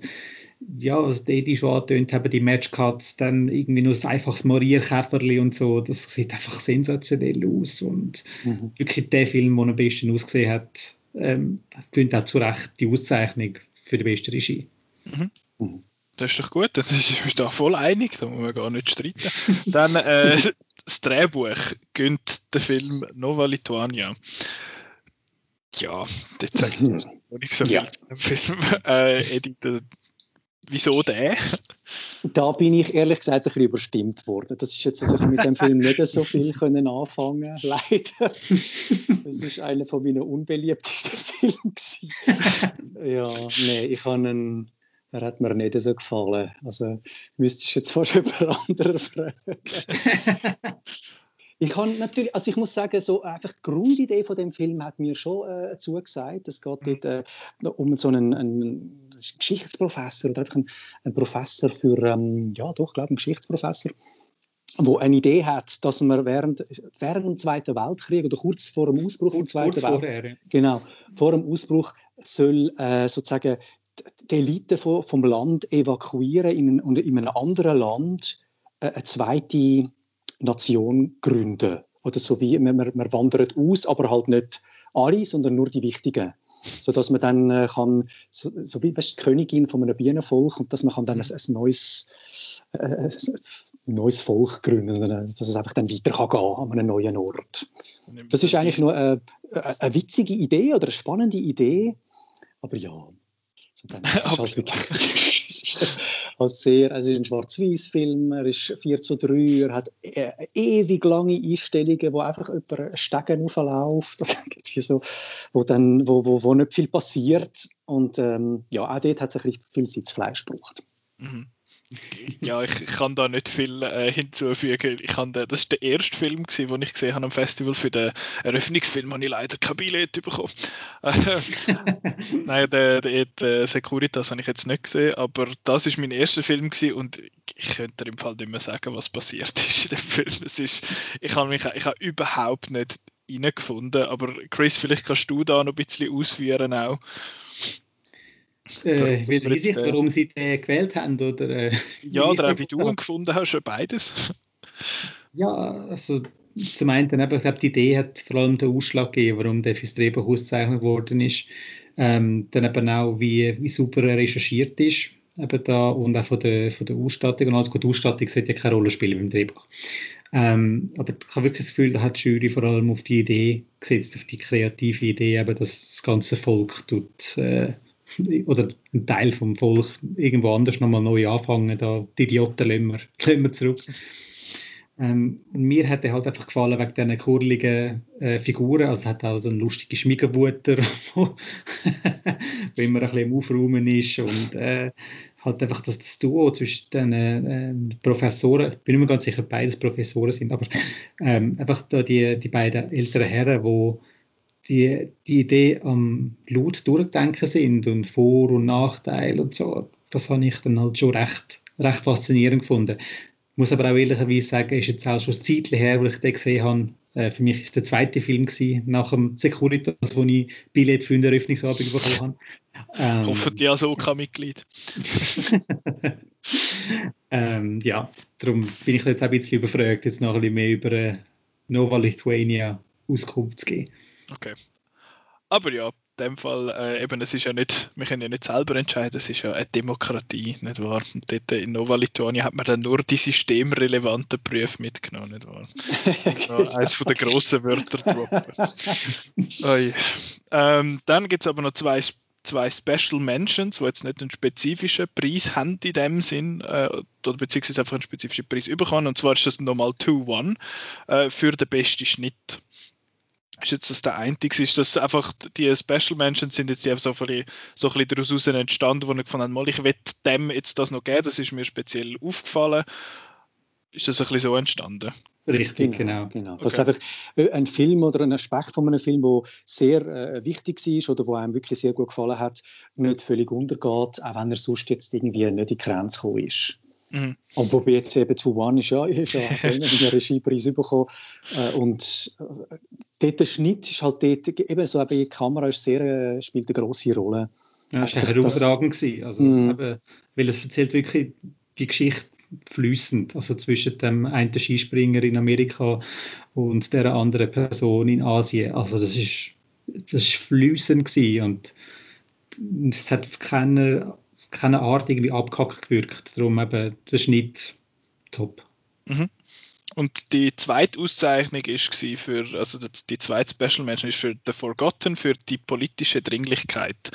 ja, was die schon angetönt haben, die Matchcuts, dann irgendwie nur ein einfaches Marierkäferli und so, das sieht einfach sensationell aus. Und mhm. wirklich der Film, der am besten ausgesehen hat, ähm, gewinnt auch zu Recht die Auszeichnung für die beste Regie. Mhm. Mhm. Das ist doch gut, das ist uns da voll einig, da muss man gar nicht streiten. Dann äh, das Drehbuch gönnt der Film Nova Lituania. Ja, das zeigt jetzt nicht so viel ja. Film. Äh, Edith, wieso der? Da bin ich ehrlich gesagt ein bisschen überstimmt worden. Das ist jetzt, also ich mit dem Film nicht so viel können anfangen, leider. Das ist einer von meinen unbeliebtesten Filmen. ja, nee, ich habe einen er hat mir nicht so gefallen. Also müsstest du jetzt fast jemand anderen fragen. ich kann natürlich, also ich muss sagen, so einfach die Grundidee von dem Film hat mir schon äh, zugesagt. Es geht dort äh, um so einen, einen, Geschichtsprofessor oder einfach einen, einen Professor für, ähm, ja doch, glaube ich, einen Geschichtsprofessor wo eine Idee hat, dass man während, während dem Zweiten Weltkrieg oder kurz vor dem Ausbruch kurz, Zweiten Weltkrieg, genau, vor dem Ausbruch soll äh, sozusagen die Elite vom, Land evakuieren in, und in einem anderen Land äh, eine zweite Nation gründen. Oder so wie, man, man wandert aus, aber halt nicht alle, sondern nur die Wichtigen. Sodass man dann äh, kann, so, so wie weißt, die Königin von einem Bienenvolk, und dass man kann dann ein, ein neues, äh, ein neues Volk gründen, dass es einfach dann weiter kann an einem neuen Ort. Das ist eigentlich nur eine, eine witzige Idee oder eine spannende Idee, aber ja, halt halt sehr, also es ist ein Schwarz-Weiß-Film, er ist 4 zu 3, er hat äh, ewig lange Einstellungen, wo einfach jemand Stegen aufläuft, so, wo, dann, wo, wo, wo nicht viel passiert und ähm, ja, auch dort hat es ein bisschen viel Sitzfleisch gebraucht. Mhm ja, ich, kann da nicht viel äh, hinzufügen. Ich kann da, das ist der erste Film, den ich gesehen habe am Festival. Für den Eröffnungsfilm habe ich leider kein Billett bekommen. Nein, der, der, der Securitas habe ich jetzt nicht gesehen, aber das ist mein erster Film und ich könnte im Fall nicht mehr sagen, was passiert ist in dem Film. Es ist, ich habe mich ich habe überhaupt nicht reingefunden, aber Chris, vielleicht kannst du da noch ein bisschen ausführen auch. Äh, will ich nicht, warum sie den gewählt haben? Oder, äh, ja, oder auch wie du ihn gefunden hast, beides. Ja, also zum einen, eben, ich glaube, die Idee hat vor allem den Ausschlag gegeben, warum der fürs Drehbuch ausgezeichnet worden ist. Ähm, dann eben auch, wie, wie super er recherchiert ist eben da, und auch von der, von der Ausstattung. Und alles gut, die Ausstattung sollte ja keine Rolle spielen im Drehbuch. Ähm, aber ich habe wirklich das Gefühl, da hat die Jury vor allem auf die Idee gesetzt, auf die kreative Idee, eben, dass das ganze Volk tut, äh, oder ein Teil vom Volk irgendwo anders nochmal neu anfangen, da die Idioten lassen wir, lassen wir zurück. Ähm, mir hat er halt einfach gefallen wegen diesen kurligen äh, Figuren. Also es hat auch so eine lustige Schmiegerbutter, wo, wo immer ein bisschen im Aufräumen ist und äh, halt einfach das, das Duo zwischen den äh, Professoren, ich bin nicht mehr ganz sicher, beides Professoren sind, aber ähm, einfach da die, die beiden älteren Herren, die die, die Idee am laut durchdenken sind und Vor- und Nachteile und so, das habe ich dann halt schon recht, recht faszinierend gefunden. Ich muss aber auch ehrlicherweise sagen, ist jetzt auch schon ein Zeit her, wo ich den gesehen habe. Äh, für mich ist es der zweite Film gewesen, nach dem Securitas, wo ich Billett für eine Eröffnungsabend bekommen habe. Ähm, Hoffentlich auch kein Mitglied. ähm, ja, darum bin ich jetzt auch ein bisschen überfragt, jetzt noch ein bisschen mehr über äh, Nova Lithuania Auskunft zu geben. Okay. Aber ja, in dem Fall, äh, eben, es ist ja nicht, wir können ja nicht selber entscheiden, es ist ja eine Demokratie, nicht wahr? Und dort in Nova Lituania hat man dann nur die systemrelevanten Berufe mitgenommen, nicht wahr? eines von den grossen Wörter droppen. ähm, dann gibt es aber noch zwei zwei Special Mentions, die jetzt nicht einen spezifischen Preis haben in dem Sinn, äh, oder beziehungsweise einfach einen spezifischen Preis bekommen. Und zwar ist das nochmal 2-1 äh, für den besten Schnitt ist jetzt das der einzige, ist das einfach die Special Mentions sind jetzt einfach so ein bisschen, so ein bisschen daraus entstanden, wo ich gefunden habe, ich will dem jetzt das noch geben, das ist mir speziell aufgefallen. Ist das ein bisschen so entstanden? Richtig, genau. genau. genau. Das okay. ist einfach äh, ein Film oder ein Aspekt von einem Film, der sehr äh, wichtig ist oder wo einem wirklich sehr gut gefallen hat, nicht völlig untergeht, auch wenn er sonst jetzt irgendwie nicht in die Grenze gekommen ist. Mhm. Und wobei jetzt eben zu One ist ja, ist ja einen Regiepreis bekommen. Äh, und äh, dort der Schnitt ist halt dort, eben so, eben die Kamera ist sehr, äh, spielt eine grosse Rolle. Ja, ist herausragend gewesen. Also, mm. eben, weil es erzählt wirklich die Geschichte flüssend, also zwischen dem einen Skispringer in Amerika und der anderen Person in Asien. Also das ist, das ist flüssend gewesen und es hat keine keine Art irgendwie abgehackt gewirkt. Darum eben der Schnitt top. Mhm. Und die zweite Auszeichnung ist für, also die zweite Special Mention ist für The Forgotten, für die politische Dringlichkeit.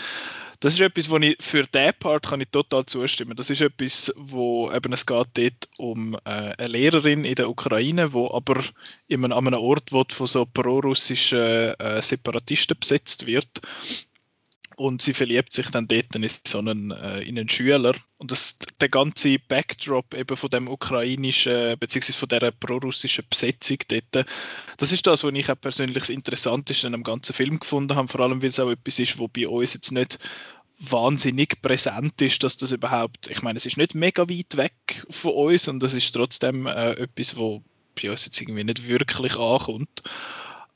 Das ist etwas, wo ich für den Part kann ich total zustimmen. Das ist etwas, wo eben es geht dort um äh, eine Lehrerin in der Ukraine, wo aber immer an einem Ort, wo von so pro-russischen äh, Separatisten besetzt wird und sie verliebt sich dann dort in so einen, äh, in einen Schüler und das, der ganze Backdrop eben von dem ukrainischen beziehungsweise von der prorussischen Besetzung dort, das ist das, was ich auch persönlich das Interessanteste an dem ganzen Film gefunden habe, vor allem weil es auch etwas ist, wo bei uns jetzt nicht wahnsinnig präsent ist, dass das überhaupt, ich meine, es ist nicht mega weit weg von uns und das ist trotzdem äh, etwas, wo bei uns jetzt irgendwie nicht wirklich ankommt.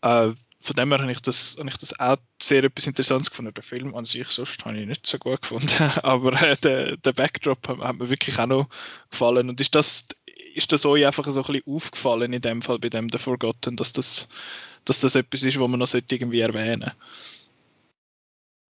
Äh, von dem her habe ich das, habe ich das auch sehr etwas Interessantes gefunden. Der Film an sich sonst habe ich nicht so gut gefunden, aber äh, der, der Backdrop hat, hat, mir wirklich auch noch gefallen. Und ist das, ist das euch einfach so ein bisschen aufgefallen in dem Fall bei dem The Forgotten, dass das, dass das etwas ist, wo man noch irgendwie erwähnen sollte?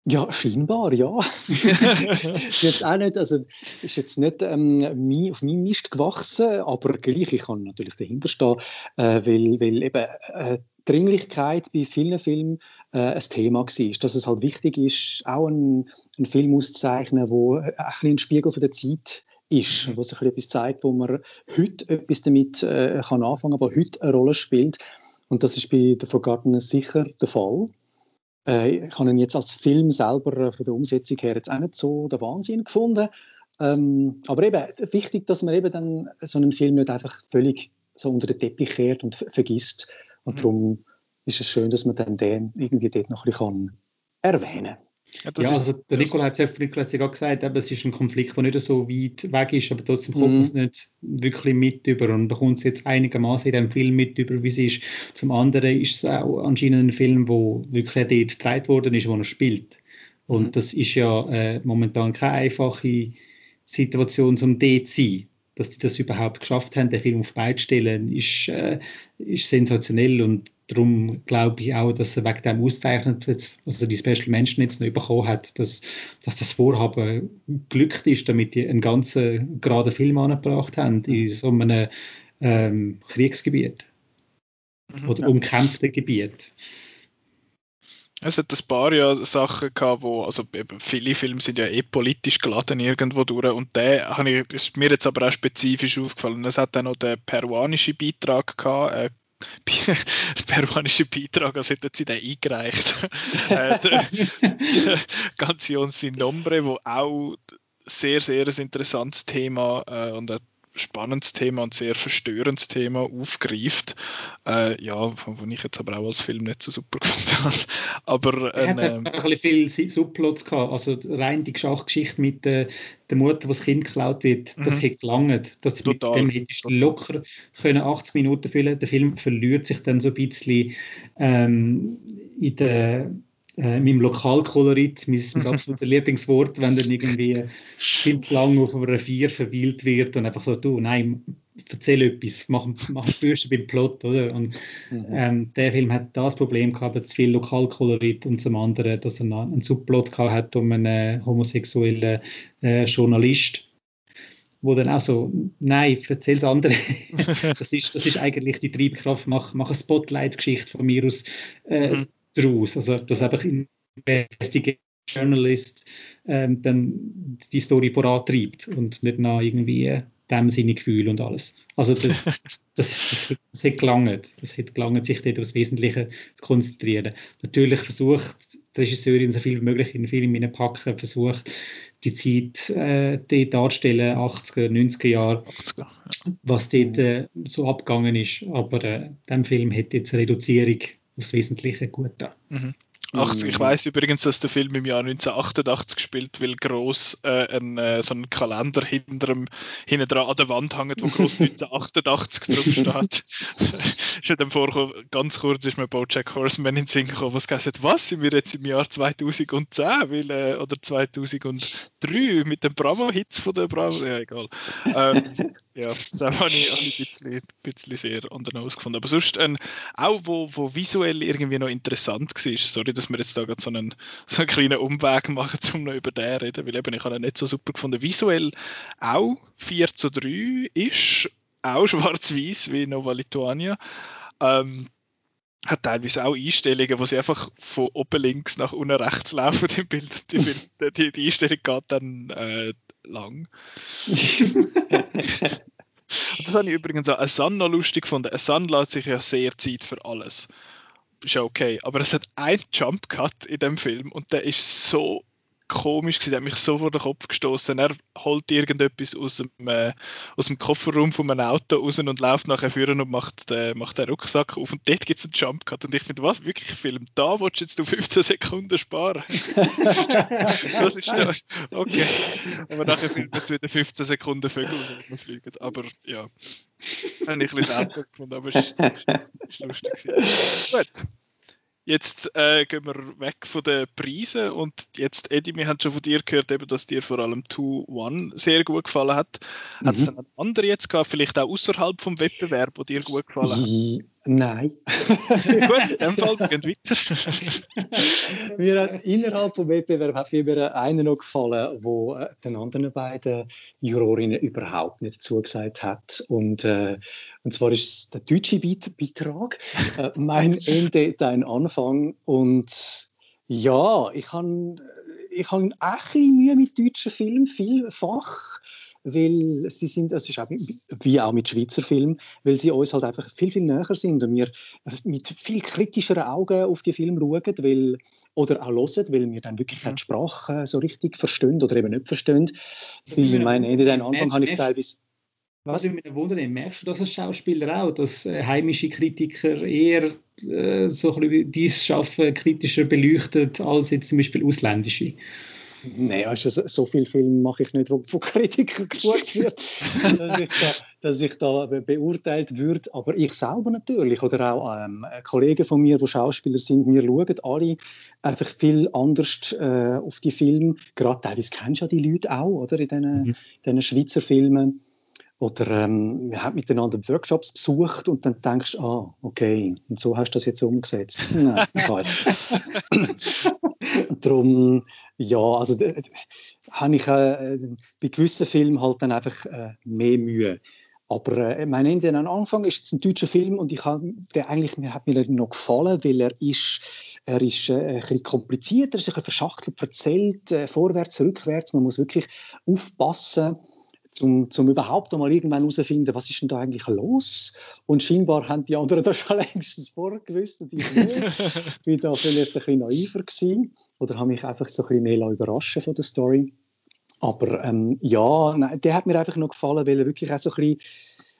Ja, scheinbar, ja. jetzt auch nicht, also ist jetzt nicht ähm, auf meinem Mist gewachsen, aber gleich, ich kann natürlich dahinter stehen, äh, weil, weil eben äh, Dringlichkeit bei vielen Filmen äh, ein Thema war. Dass es halt wichtig ist, auch einen, einen Film auszuzeichnen, der ein, ein Spiegel von der Zeit ist, wo sich etwas zeigt, wo man heute etwas damit äh, kann anfangen kann, was heute eine Rolle spielt. Und das ist bei The Forgotten sicher der Fall. Äh, ich habe ihn jetzt als Film selber äh, von der Umsetzung her jetzt auch nicht so der Wahnsinn gefunden. Ähm, aber eben wichtig, dass man eben dann so einen Film nicht einfach völlig so unter den Teppich kehrt und vergisst. Und mhm. darum ist es schön, dass man dann den irgendwie dort noch ein bisschen erwähnen kann. Ja, ja also der Nikola hat es ja gerade gesagt, eben, es ist ein Konflikt, der nicht so weit weg ist, aber trotzdem kommt man es mhm. nicht wirklich mit über und bekommt es jetzt einigermaßen in dem Film mit über, wie es ist. Zum anderen ist es auch anscheinend ein Film, wo wirklich dort gedreht worden ist, wo er spielt. Und mhm. das ist ja äh, momentan keine einfache Situation, um dort zu sein dass die das überhaupt geschafft haben, den Film auf beide stellen, ist, äh, ist sensationell und darum glaube ich auch, dass er wegen dem auszeichnet, also die Special Menschen jetzt noch bekommen hat, dass, dass das Vorhaben glückt ist, damit die einen ganzen geraden Film angebracht haben in so einem ähm, Kriegsgebiet mhm, oder ja. umkämpften Gebiet. Es hat ein paar ja Sachen gehabt, wo, also eben viele Filme sind ja eh politisch geladen irgendwo durch und der habe ich, ist mir jetzt aber auch spezifisch aufgefallen. Es hat dann noch den peruanischen Beitrag gehabt, äh, peruanische Beitrag, als hätten sie den eingereicht. äh, Canción sin Nombre, wo auch sehr, sehr ein interessantes Thema äh, und ein spannendes Thema und sehr verstörendes Thema aufgreift. Äh, ja, wo ich jetzt aber auch als Film nicht so super gefunden habe. Aber, äh, er hat ähm, ein bisschen viel Subplots gehabt. Also rein die Schachgeschichte mit äh, der Mutter, wo das Kind geklaut wird, das mhm. hätte gelangt. Das Total. Mit dem hättest du locker können 80 Minuten füllen. Der Film verliert sich dann so ein bisschen ähm, in der äh, meinem Lokalkolorit, mein, mein absolutes Lieblingswort, wenn dann irgendwie viel zu lange auf einer Vier verweilt wird und einfach so, du, nein, erzähl etwas, mach, mach Bürste beim Plot, oder? Und mhm. ähm, der Film hat das Problem gehabt, zu viel Lokalkolorit und zum anderen, dass er einen Subplot gehabt hat um einen homosexuellen äh, Journalist, wo dann auch so, nein, erzähl's andere. das, ist, das ist eigentlich die Triebkraft, mach, mach eine Spotlight-Geschichte von mir aus. Äh, mhm daraus. Also, dass einfach ein Investigative Journalist ähm, dann die Story vorantreibt und nicht nach irgendwie dem seine Gefühle und alles. Also das, das, das, das hat gelangt. Das hat gelangt, sich dort aufs Wesentliche zu konzentrieren. Natürlich versucht die Regisseurin so viel wie möglich in den Film hineinpacken, versucht die Zeit äh, dort darzustellen, 80er, 90er Jahre, 80er, ja. was dort äh, so abgegangen ist. Aber äh, dem Film hat jetzt eine Reduzierung aufs Wesentliche gut da. Mhm. 80, ich weiß übrigens, dass der Film im Jahr 1988 gespielt, weil groß äh, ein, äh, so ein Kalender hinterm, hinten dran an der Wand hängt, wo groß 1988 drauf steht. ist ja dann vorgekommen, ganz kurz ist mir Bojack Horseman in den Sinn gekommen, was gesagt was, sind wir jetzt im Jahr 2010 weil, äh, oder 2003 mit den Bravo-Hits von der Bravo, ja egal. Ähm, ja, das habe ich, hab ich ein bisschen, bisschen sehr der Nose gefunden. Aber sonst, ähm, auch wo, wo visuell irgendwie noch interessant war, sorry, dass wir jetzt da so einen, so einen kleinen Umweg machen, um noch über den reden, weil eben ich habe ihn nicht so super gefunden. Visuell auch 4 zu 3 ist, auch schwarz-weiß wie Nova Lituania. Ähm, hat teilweise auch Einstellungen, wo sie einfach von oben links nach unten rechts laufen im Bild. Die, die, die Einstellung geht dann äh, lang. Das habe ich übrigens auch Sun noch lustig gefunden. Sun lässt sich ja sehr Zeit für alles ist okay. Aber es hat einen Jump Cut in dem Film und der ist so komisch gewesen, der hat mich so vor den Kopf gestoßen. Er holt irgendetwas aus dem, äh, aus dem Kofferraum von einem Auto raus und läuft nachher führen und macht, äh, macht den Rucksack auf und dort gibt es einen Jump Cut und ich finde, was, wirklich Film, da willst du jetzt du 15 Sekunden sparen? das ist ja, okay. Aber nachher filmen wir wieder 15 Sekunden Vögel, die fliegen. Aber ja, habe ich ein bisschen selber gefunden, aber es ist, lustig. Gut. Jetzt äh, gehen wir weg von den Preisen und jetzt, Eddie, wir haben schon von dir gehört, eben, dass dir vor allem 2-1 sehr gut gefallen hat. Mhm. Hat es einen anderen jetzt gehabt, vielleicht auch außerhalb vom Wettbewerb, der dir gut gefallen hat? Nein. Gut, in dem Fall gehen weiter. mir hat innerhalb des Wettbewerbs hat mir einer noch gefallen, wo äh, den anderen beiden Jurorinnen überhaupt nicht zugesagt hat. Und, äh, und zwar ist es der deutsche Beitrag. Äh, mein Ende, dein Anfang. Und ja, ich habe ich hab bisschen Mühe mit deutschen Filmen, vielfach. Weil sie sind, es ist auch wie auch mit Schweizer Filmen, weil sie uns halt einfach viel, viel näher sind und wir mit viel kritischeren Augen auf die Filme schauen, weil, oder auch hören, weil wir dann wirklich mhm. die Sprache so richtig verstehen oder eben nicht verstehen. Ich meine, in den Anfang habe ich teilweise was ich mich wundere, merkst du das als Schauspieler auch, dass äh, heimische Kritiker eher äh, so ein bisschen dieses Schaffen kritischer beleuchtet als jetzt zum Beispiel ausländische? Nein, also so, so viel Film mache ich nicht, wo von Kritikern geschaut wird, dass, ich da, dass ich da beurteilt würde. Aber ich selber natürlich oder auch ähm, Kollegen von mir, die Schauspieler sind, wir schauen alle einfach viel anders äh, auf die Filme. Gerade teilweise kennst du ja die Leute auch, oder? In diesen, mhm. Schweizer Filmen. Oder ähm, wir haben miteinander Workshops besucht und dann denkst du, ah, okay, und so hast du das jetzt umgesetzt. Nein. Darum, ja, also habe ich äh, bei gewissen Filmen halt dann einfach äh, mehr Mühe. Aber äh, mein Ende am Anfang ist jetzt ein deutscher Film und ich habe, der eigentlich mir hat mir noch gefallen, weil er ist er ist äh, ein bisschen komplizierter, er ist ein bisschen verschachtelt erzählt, äh, vorwärts, rückwärts. Man muss wirklich aufpassen um, zum überhaupt einmal irgendwann herauszufinden, was ist denn da eigentlich los? Und scheinbar haben die anderen das schon längstens vorgewusst und ich nicht. bin da vielleicht ein bisschen naiver gewesen oder habe mich einfach so ein bisschen mehr überraschen von der Story. Aber ähm, ja, nein, der hat mir einfach noch gefallen, weil er wirklich auch so ein bisschen,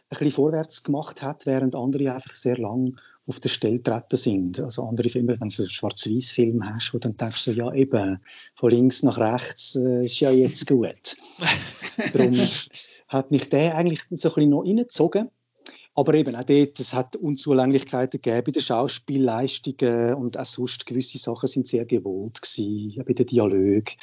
bisschen vorwärts gemacht hat, während andere einfach sehr lang auf der Stelle treten sind. Also andere Filme, wenn du so einen Schwarz-Weiß-Film hast, wo dann denkst du, ja eben, von links nach rechts äh, ist ja jetzt gut. Darum hat mich der eigentlich so ein bisschen noch reingezogen. Aber eben auch dort, es hat Unzulänglichkeiten gegeben bei den Schauspielleistungen und auch sonst gewisse Sachen sind sehr gewollt gewesen, bei den Dialogen.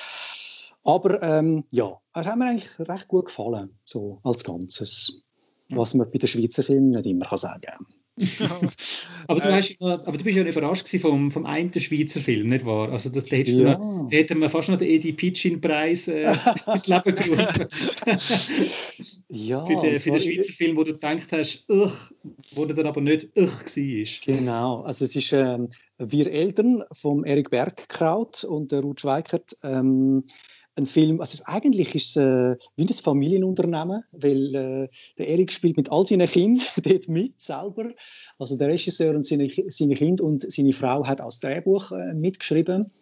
Aber ähm, ja, er hat mir eigentlich recht gut gefallen, so als Ganzes. Was man bei den Schweizer Filmen nicht immer kann sagen kann. aber, du hast, aber du bist ja überrascht vom, vom einen Schweizer Film, nicht wahr? Also das, da, ja. noch, da hätten wir fast noch den Edi Pitchin-Preis äh, ins Leben gerufen. ja, für, den, für den Schweizer Film, wo du gedacht hast, Uch, wo der dann aber nicht Uch war. Genau, also es ist ähm, «Wir Eltern» vom Erik Bergkraut und der Ruth Schweikert. Ähm, ein Film, also eigentlich ist es äh, wie ein Familienunternehmen, weil äh, der Erik spielt mit all seinen Kindern dort mit selber. Also der Regisseur und seine, seine Kinder und seine Frau hat als Drehbuch äh, mitgeschrieben.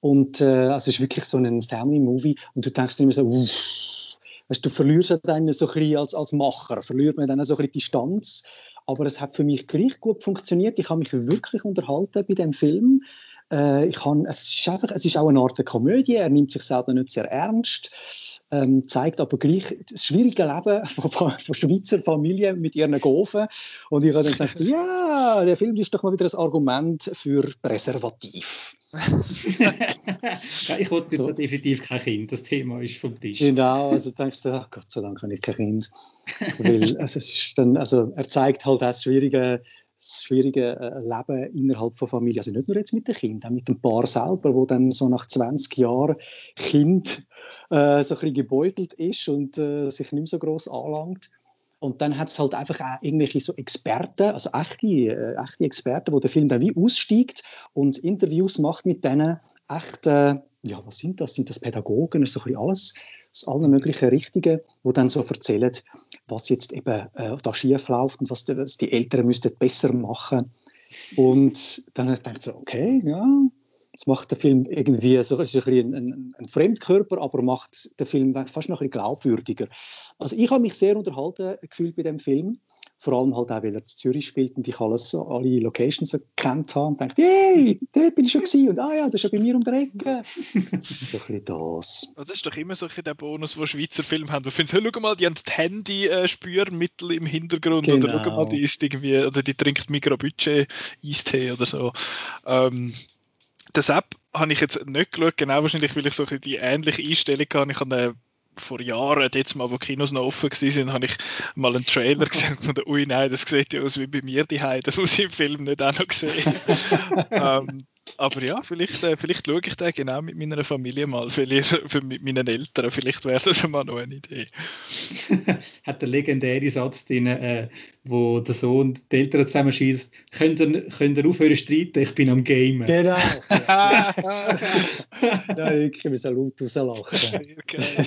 Und äh, also es ist wirklich so ein Family-Movie und du denkst immer so, uff, weißt, du verlierst dann so ein bisschen als, als Macher, verliert man dann so ein bisschen Distanz. Aber es hat für mich gleich gut funktioniert. Ich habe mich wirklich unterhalten bei dem Film. Äh, ich kann, es, ist einfach, es ist auch eine Art Komödie, er nimmt sich selber nicht sehr ernst, ähm, zeigt aber gleich das schwierige Leben von, von, Schweizer Familien mit ihren Gofen. Und ich habe dann gedacht, ja, der Film ist doch mal wieder ein Argument für Präservativ. ich wollte jetzt so. definitiv kein Kind, das Thema ist vom Tisch. Genau, also denkst du, ach Gott sei Dank habe ich kein Kind. Weil, also, es ist dann, also, er zeigt halt das schwierige das schwierige äh, Leben innerhalb von Familie. Also nicht nur jetzt mit den Kindern, auch mit dem Paar selber, wo dann so nach 20 Jahren Kind äh, so ein bisschen gebeutelt ist und äh, sich nicht mehr so groß anlangt. Und dann hat es halt einfach auch irgendwelche so Experten, also echte, äh, echte Experten, wo der Film dann wie aussteigt und Interviews macht mit denen echten, ja, was sind das? Sind das Pädagogen? So ein bisschen alles aus allen möglichen Richtungen, wo dann so erzählen, was jetzt eben äh, da schief läuft und was die, was die Eltern müssten besser machen. Und dann denkt ich so, okay, ja, das macht der Film irgendwie so, es ist ein, ein, ein Fremdkörper, aber macht den Film fast noch ein bisschen glaubwürdiger. Also ich habe mich sehr unterhalten gefühlt bei dem Film. Vor allem halt auch, weil er in Zürich spielt und ich alles, alle Locations erkannt habe und dachte, hey, dort bin ich schon gewesen und ah ja, das ist ja bei mir um die Ecke. so ein bisschen das. Das ist doch immer so ein der Bonus, wo Schweizer Filme haben. Du findest, hey, schau mal, die haben die Handy-Spürmittel im Hintergrund genau. oder schau mal, die ist irgendwie, oder die trinkt Mikrobudget-Eistee oder so. Ähm, das App habe ich jetzt nicht geschaut, genau wahrscheinlich, weil ich so die ähnliche Einstellung habe. Ich habe vor Jahren, jetzt mal, wo Kinos noch offen waren, habe ich mal einen Trailer gesehen und dachte, ui nein, das sieht ja aus wie bei mir die das muss ich im Film nicht auch noch gesehen. ähm, Aber ja, vielleicht, äh, vielleicht schaue ich den genau mit meiner Familie mal, vielleicht für, mit meinen Eltern. Vielleicht wäre das schon mal noch eine Idee. Hat der legendäre Satz drin, äh, wo der Sohn die Eltern zusammenschießt: Könnt ihr, könnt ihr aufhören zu streiten? Ich bin am Gamen. Genau. ja, wirklich, wir müssen laut rauslachen. Sehr geil.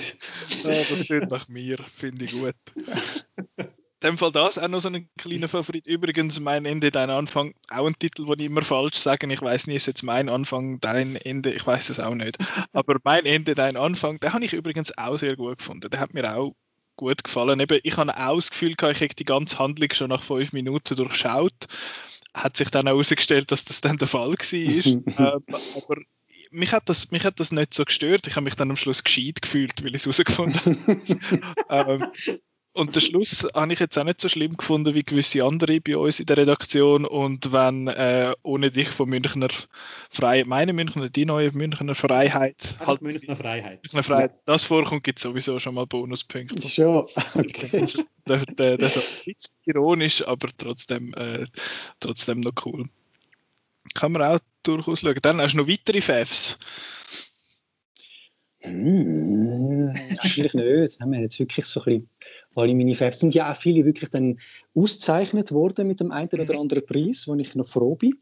Ja, das klingt nach mir, finde ich gut dem Fall das auch noch so ein kleiner Favorit. Übrigens, mein Ende, dein Anfang, auch ein Titel, den ich immer falsch sage. Ich weiß nicht, ist jetzt mein Anfang, dein Ende, ich weiß es auch nicht. Aber mein Ende, dein Anfang, den habe ich übrigens auch sehr gut gefunden. Der hat mir auch gut gefallen. Eben, ich habe auch das Gefühl, ich habe die ganze Handlung schon nach fünf Minuten durchschaut. Hat sich dann herausgestellt, dass das dann der Fall war. ähm, aber mich hat, das, mich hat das nicht so gestört. Ich habe mich dann am Schluss gescheit gefühlt, weil ich es herausgefunden habe. ähm, und den Schluss habe ich jetzt auch nicht so schlimm gefunden wie gewisse andere bei uns in der Redaktion. Und wenn äh, ohne dich von Münchner Freiheit, meine Münchner, die neue Münchner Freiheit, halt Münchner Freiheit. Münchner Freiheit, das vorkommt, gibt es sowieso schon mal Bonuspunkte. Schon, okay. Das, das, das ist ein bisschen ironisch, aber trotzdem, äh, trotzdem noch cool. Kann man auch durchaus schauen. Dann hast du noch weitere Fafs. Hm, eigentlich nicht. Haben wir jetzt wirklich so ein bisschen alle meine Fans sind ja auch viele wirklich dann ausgezeichnet worden mit dem einen oder mhm. anderen Preis, wo ich noch froh bin,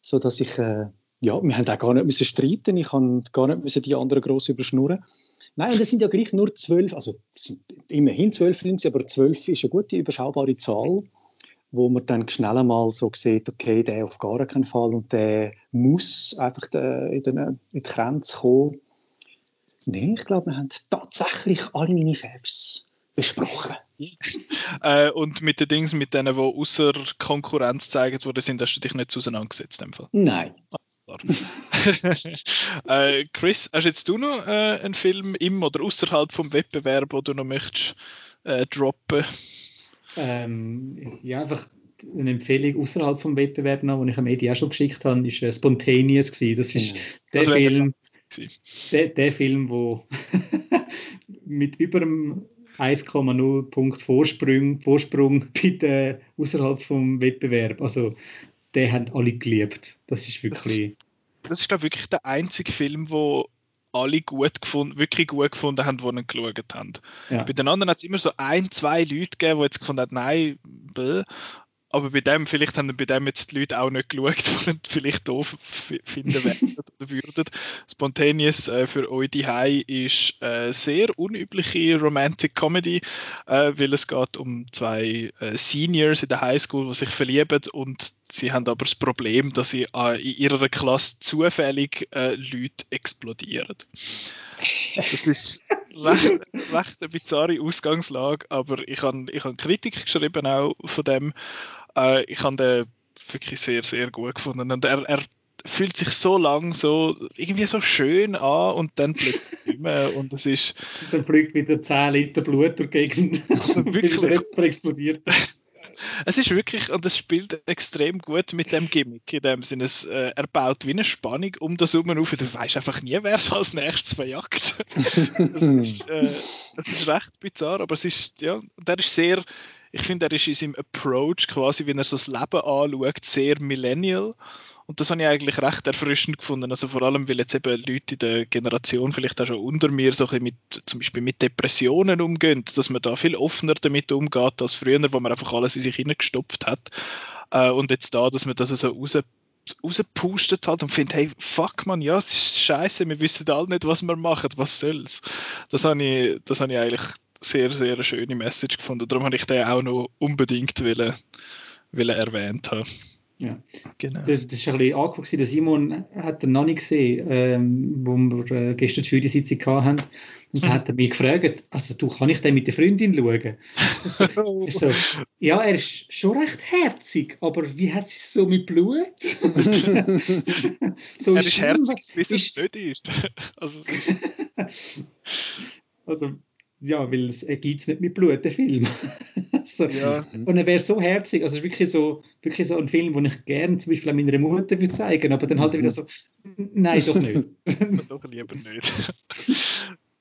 so dass ich äh, ja, wir haben auch gar nicht müssen streiten, ich habe gar nicht müssen die anderen gross überschnurren. Nein, das sind ja gleich nur zwölf, also immerhin zwölf Filme, aber zwölf ist eine gute, überschaubare Zahl, wo man dann schnell einmal so sieht, okay, der auf gar keinen Fall und der muss einfach in, den, in die Grenze kommen. Nein, ich glaube, wir haben tatsächlich alle meine Fans besprochen. äh, und mit den Dingen, mit denen, die außer Konkurrenz gezeigt worden sind, hast du dich nicht auseinandergesetzt? In dem Fall? Nein. äh, Chris, hast jetzt du noch äh, einen Film im oder außerhalb vom Wettbewerb, wo du noch möchtest äh, droppen? Ähm, ja, einfach eine Empfehlung außerhalb vom Wettbewerb noch, die ich am Medi auch schon geschickt habe, ist äh, Spontaneous gewesen. Das ist mhm. der das Film, der, der Film, wo mit über einem 1,0 Punkt Vorsprung, Vorsprung bitte außerhalb vom Wettbewerb. Also, den haben alle geliebt. Das ist wirklich. Das, das ist, glaube ich, wirklich der einzige Film, wo alle gut gefunden, wirklich gut gefunden haben, die ihn geschaut haben. Ja. Bei den anderen hat es immer so ein, zwei Leute gegeben, die jetzt gefunden haben, nein, bäh aber bei dem, vielleicht haben bei dem jetzt die Leute auch nicht geschaut, die vielleicht doof finden werden oder würden. Spontaneous äh, für euch die ist äh, sehr unübliche Romantic Comedy, äh, weil es geht um zwei äh, Seniors in der Highschool, die sich verlieben und sie haben aber das Problem, dass sie äh, in ihrer Klasse zufällig äh, Leute explodieren. Das ist recht, recht eine bizarre Ausgangslage, aber ich habe ich hab Kritik geschrieben auch von dem. Äh, ich habe den wirklich sehr, sehr gut gefunden. Und er, er fühlt sich so lang so irgendwie so schön an und dann plötzlich nicht mehr. Und es ist. Dann fliegt wieder 10 Liter Blut durch die Gegend. wirklich. explodiert. Es ist wirklich, und es spielt extrem gut mit dem Gimmick, in dem Sinne, es, äh, er baut wie eine Spannung um das herum auf. Du weißt einfach nie, wer es als nächstes verjagt. das, ist, äh, ist recht bizarr, aber es ist, ja, der ist sehr, ich finde, er ist in seinem Approach quasi, wie er so das Leben anschaut, sehr millennial. Und das habe ich eigentlich recht erfrischend gefunden. Also vor allem, weil jetzt eben Leute in der Generation vielleicht auch schon unter mir so ein mit, zum Beispiel mit Depressionen umgehen, dass man da viel offener damit umgeht als früher, wo man einfach alles in sich hineingestopft hat. Äh, und jetzt da, dass man das so raus rausgepustet hat und findet, hey, fuck man, ja, es ist scheiße, wir wissen alle nicht, was wir machen, was soll's. Das habe ich, das habe ich eigentlich sehr, sehr eine schöne Message gefunden. Darum habe ich den auch noch unbedingt wollen, wollen erwähnt haben. Ja, genau. Das, das ein bisschen angeguckt. Der Simon hat er noch nicht gesehen, ähm, wo wir äh, gestern die Jury-Sitzung hatten. Und dann hat er mich gefragt, also du, kann ich den mit der Freundin schauen? So, so, ja, er ist schon recht herzig, aber wie hat es so mit Blut? so er ist herzig, bis es nicht ist. also, also ja, weil es gibt es nicht mit Blut, der Film. So. ja. Und er wäre so herzig, also es ist wirklich so, wirklich so ein Film, den ich gerne zum Beispiel meiner Mutter würde zeigen, aber dann halt wieder so, nein, doch nicht. doch lieber nicht.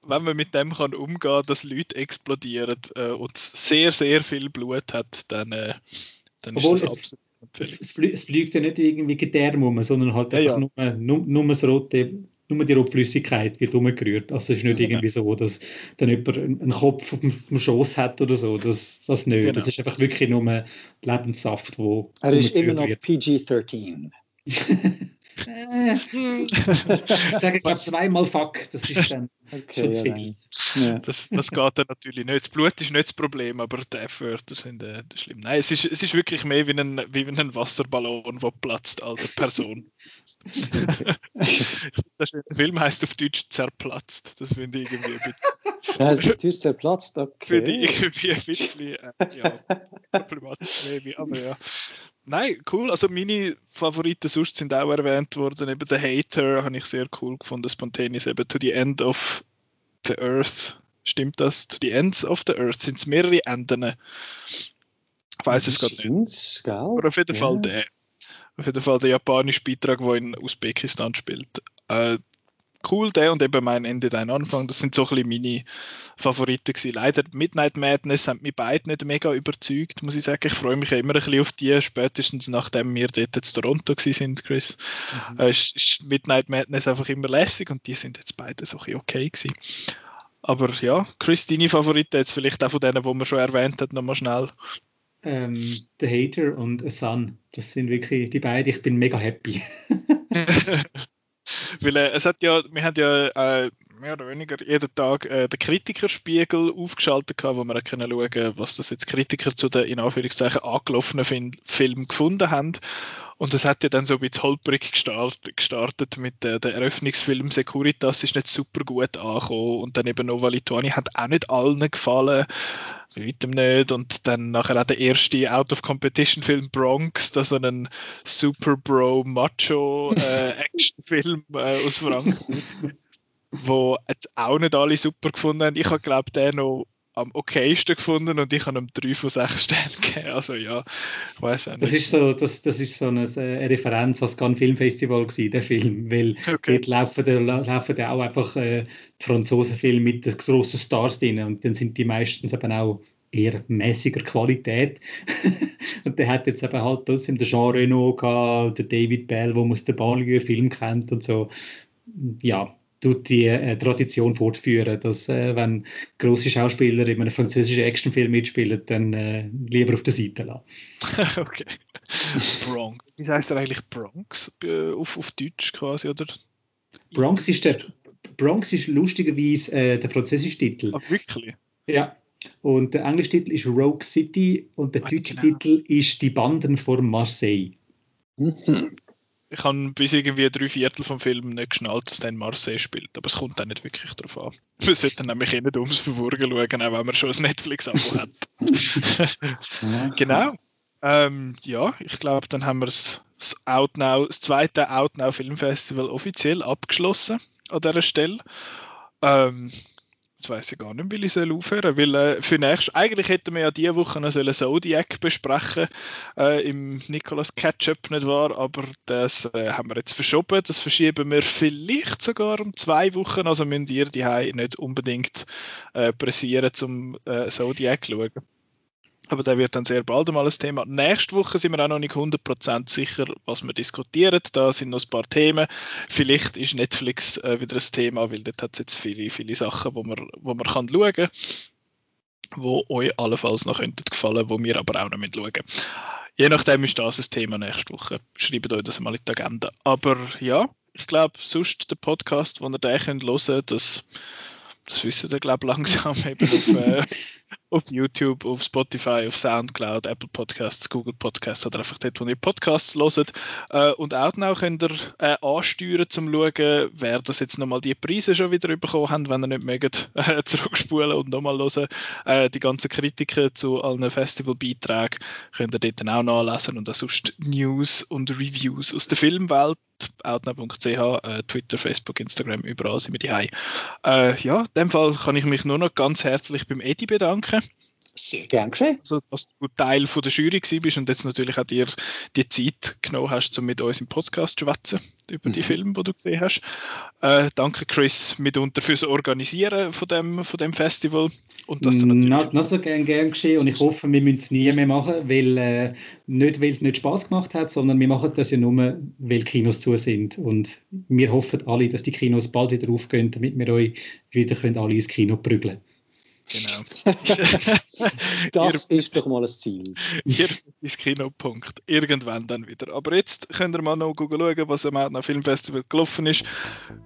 Wenn man mit dem kann umgehen, dass Leute explodieren äh, und sehr, sehr viel Blut hat, dann, äh, dann ist das absolut es, es, fliegt ja nicht irgendwie Gedärm um, sondern halt einfach ja, ja. Nur, nur, nur das rote nur die Rotflüssigkeit wird umgerührt. Also es ist nicht genau. irgendwie so, dass dann jemand einen Kopf auf dem, auf dem Schoß hat oder so. Das, das nicht. Genau. Das ist einfach wirklich nur Lebenssaft, wo Er ist immer noch PG-13. ich sage glaube zweimal Fuck, das ist dann okay, schon ja, das, das geht dann natürlich nicht. Das Blut ist nicht das Problem, aber die F-Wörter sind äh, schlimm. Nein, es ist, es ist wirklich mehr wie ein, wie ein Wasserballon, der platzt als eine Person. der Film heißt auf Deutsch zerplatzt. Das finde ich irgendwie ein bisschen. Ja, ist auf Deutsch zerplatzt, okay. Finde ich irgendwie ein bisschen äh, ja, problematisch, aber ja. Nein, cool. Also meine Favoriten sonst sind auch erwähnt worden. Eben der Hater habe ich sehr cool gefunden. Spontaneous eben To the End of the Earth. Stimmt das? To the Ends of the Earth. Sind es mehrere Enden? Ich weiß es gerade nicht. Gell? Aber auf jeden ja. Fall der. Auf jeden Fall der japanische Beitrag, der in Usbekistan spielt. Äh, cool, der und eben mein Ende, dein Anfang. Das sind so ein bisschen meine Favoriten gewesen. Leider Midnight Madness haben mich beide nicht mega überzeugt, muss ich sagen. Ich freue mich ja immer ein bisschen auf die, spätestens nachdem wir dort in Toronto sind, Chris. Mhm. Äh, ist, ist, Midnight Madness einfach immer lässig und die sind jetzt beide so ein okay gewesen. Aber ja, Chris, deine Favoriten jetzt vielleicht auch von denen, die man schon erwähnt hat, nochmal schnell. Ähm, The Hater und A Sun, das sind wirklich die beiden. Ich bin mega happy. Weil äh, es hat ja, wir haben ja äh, mehr oder weniger jeden Tag äh, den Kritikerspiegel aufgeschaltet gehabt, wo wir können schauen, was das jetzt Kritiker zu den in Anführungszeichen angelaufenen Film, Film gefunden haben. Und es hat ja dann so ein bisschen holprig gestartet, gestartet mit äh, der Eröffnungsfilm Securitas ist nicht super gut angekommen und dann eben Nova Lituani hat auch nicht allen gefallen weitem nicht. Und dann nachher auch der erste Out-of-Competition-Film Bronx, das so ein Super Bro Macho äh, Actionfilm äh, aus Frankreich, wo jetzt auch nicht alle super gefunden haben. Ich habe glaube den noch am okaysten gefunden und ich habe ihm drei von sechs Sternen gegeben. Also ja, ich weiß auch nicht. Das ist so, das, das ist so eine, eine Referenz als Cannes Filmfestival gewesen, der Film, weil okay. dort laufen, laufen auch einfach äh, die Franzosenfilme mit grossen Stars drin und dann sind die meistens eben auch eher mäßiger Qualität. und der hat jetzt eben halt trotzdem den Jean Reno gehabt, der David Bell, wo man aus der Banlieue-Film kennt und so. Ja, tut die äh, Tradition fortführen, dass äh, wenn große Schauspieler in einem französischen Actionfilm mitspielen, dann äh, lieber auf der Seite lassen. okay. Bronx. Wie heißt er eigentlich Bronx äh, auf, auf Deutsch quasi, oder? Bronx ist der Bronx ist lustigerweise äh, der französische Titel. Ach, wirklich? Ja. Und der englische Titel ist Rogue City und der ah, deutsche genau. Titel ist Die Banden vor Marseille. Mhm ich habe bis irgendwie drei Viertel vom Film nicht geschnallt, dass in Marseille spielt. Aber es kommt dann nicht wirklich darauf an. Wir sollten nämlich eh nicht ums Verwurgen schauen, auch wenn man schon ein Netflix-Abo hat. genau. Ähm, ja, ich glaube, dann haben wir das, das, Outnow, das zweite Outnow Filmfestival offiziell abgeschlossen an dieser Stelle. Ähm, Jetzt weiß ich gar nicht, wie ich soll aufhören weil äh, für nächstes, eigentlich hätten wir ja diese Woche noch sollen Zodiac besprechen äh, im Nicolas Ketchup, nicht wahr? Aber das äh, haben wir jetzt verschoben. Das verschieben wir vielleicht sogar um zwei Wochen. Also müsst ihr die nicht unbedingt äh, pressieren, zum äh, Zodiac zu schauen. Aber der wird dann sehr bald einmal ein Thema. Nächste Woche sind wir auch noch nicht 100% sicher, was wir diskutieren. Da sind noch ein paar Themen. Vielleicht ist Netflix äh, wieder ein Thema, weil dort hat es jetzt viele, viele Sachen, wo man, wo man kann schauen kann, wo euch allenfalls noch könnten gefallen, wo wir aber auch noch schauen Je nachdem ist das ein Thema nächste Woche. Schreibt euch das mal in die Agenda. Aber ja, ich glaube, sonst der Podcast, den ihr könnt hören, das, das wissen ihr, glaube ich, langsam eben auf, äh, auf YouTube, auf Spotify, auf Soundcloud, Apple Podcasts, Google Podcasts oder einfach dort, wo ihr Podcasts hört. Äh, und auch noch könnt ihr äh, ansteuern, zum schauen, wer das jetzt nochmal die Preise schon wieder bekommen haben, wenn ihr nicht mögt, äh, zurückspulen und nochmal hören. Äh, die ganzen Kritiken zu allen Festivalbeiträgen könnt ihr dort dann auch nachlesen und auch sonst News und Reviews aus der Filmwelt outnow.ch, äh, Twitter, Facebook, Instagram, überall sind wir die äh, Ja, in dem Fall kann ich mich nur noch ganz herzlich beim Edi bedanken. Sehr gern geschehen. Also, dass du Teil von der Jury bist und jetzt natürlich auch dir die Zeit genommen hast, um mit uns im Podcast zu schwätzen über die mhm. Filme, die du gesehen hast. Äh, danke Chris mitunter fürs Organisieren von dem, von dem Festival. Und dass du natürlich not, not so gern, gern geschehen und ich hoffe, wir müssen es nie mehr machen, weil äh, nicht, weil es nicht Spaß gemacht hat, sondern wir machen das ja nur, weil Kinos zu sind und wir hoffen alle, dass die Kinos bald wieder aufgehen, damit wir euch wieder können alle ins Kino prügeln können. Genau. das ihr, ist doch mal ein Ziel. Ihr ist Kinopunkt. Irgendwann dann wieder. Aber jetzt könnt ihr mal noch schauen, was am Outnow Filmfestival gelaufen ist.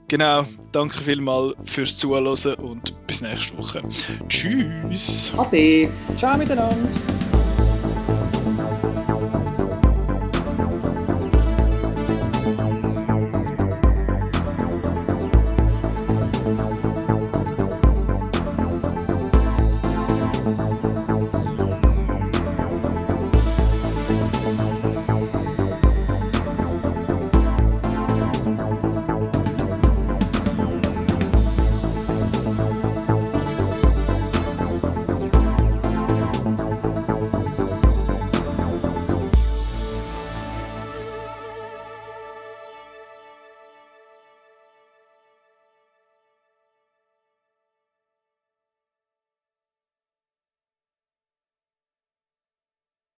Genau. Danke vielmals fürs Zuhören und bis nächste Woche. Tschüss. Ade. Ciao miteinander.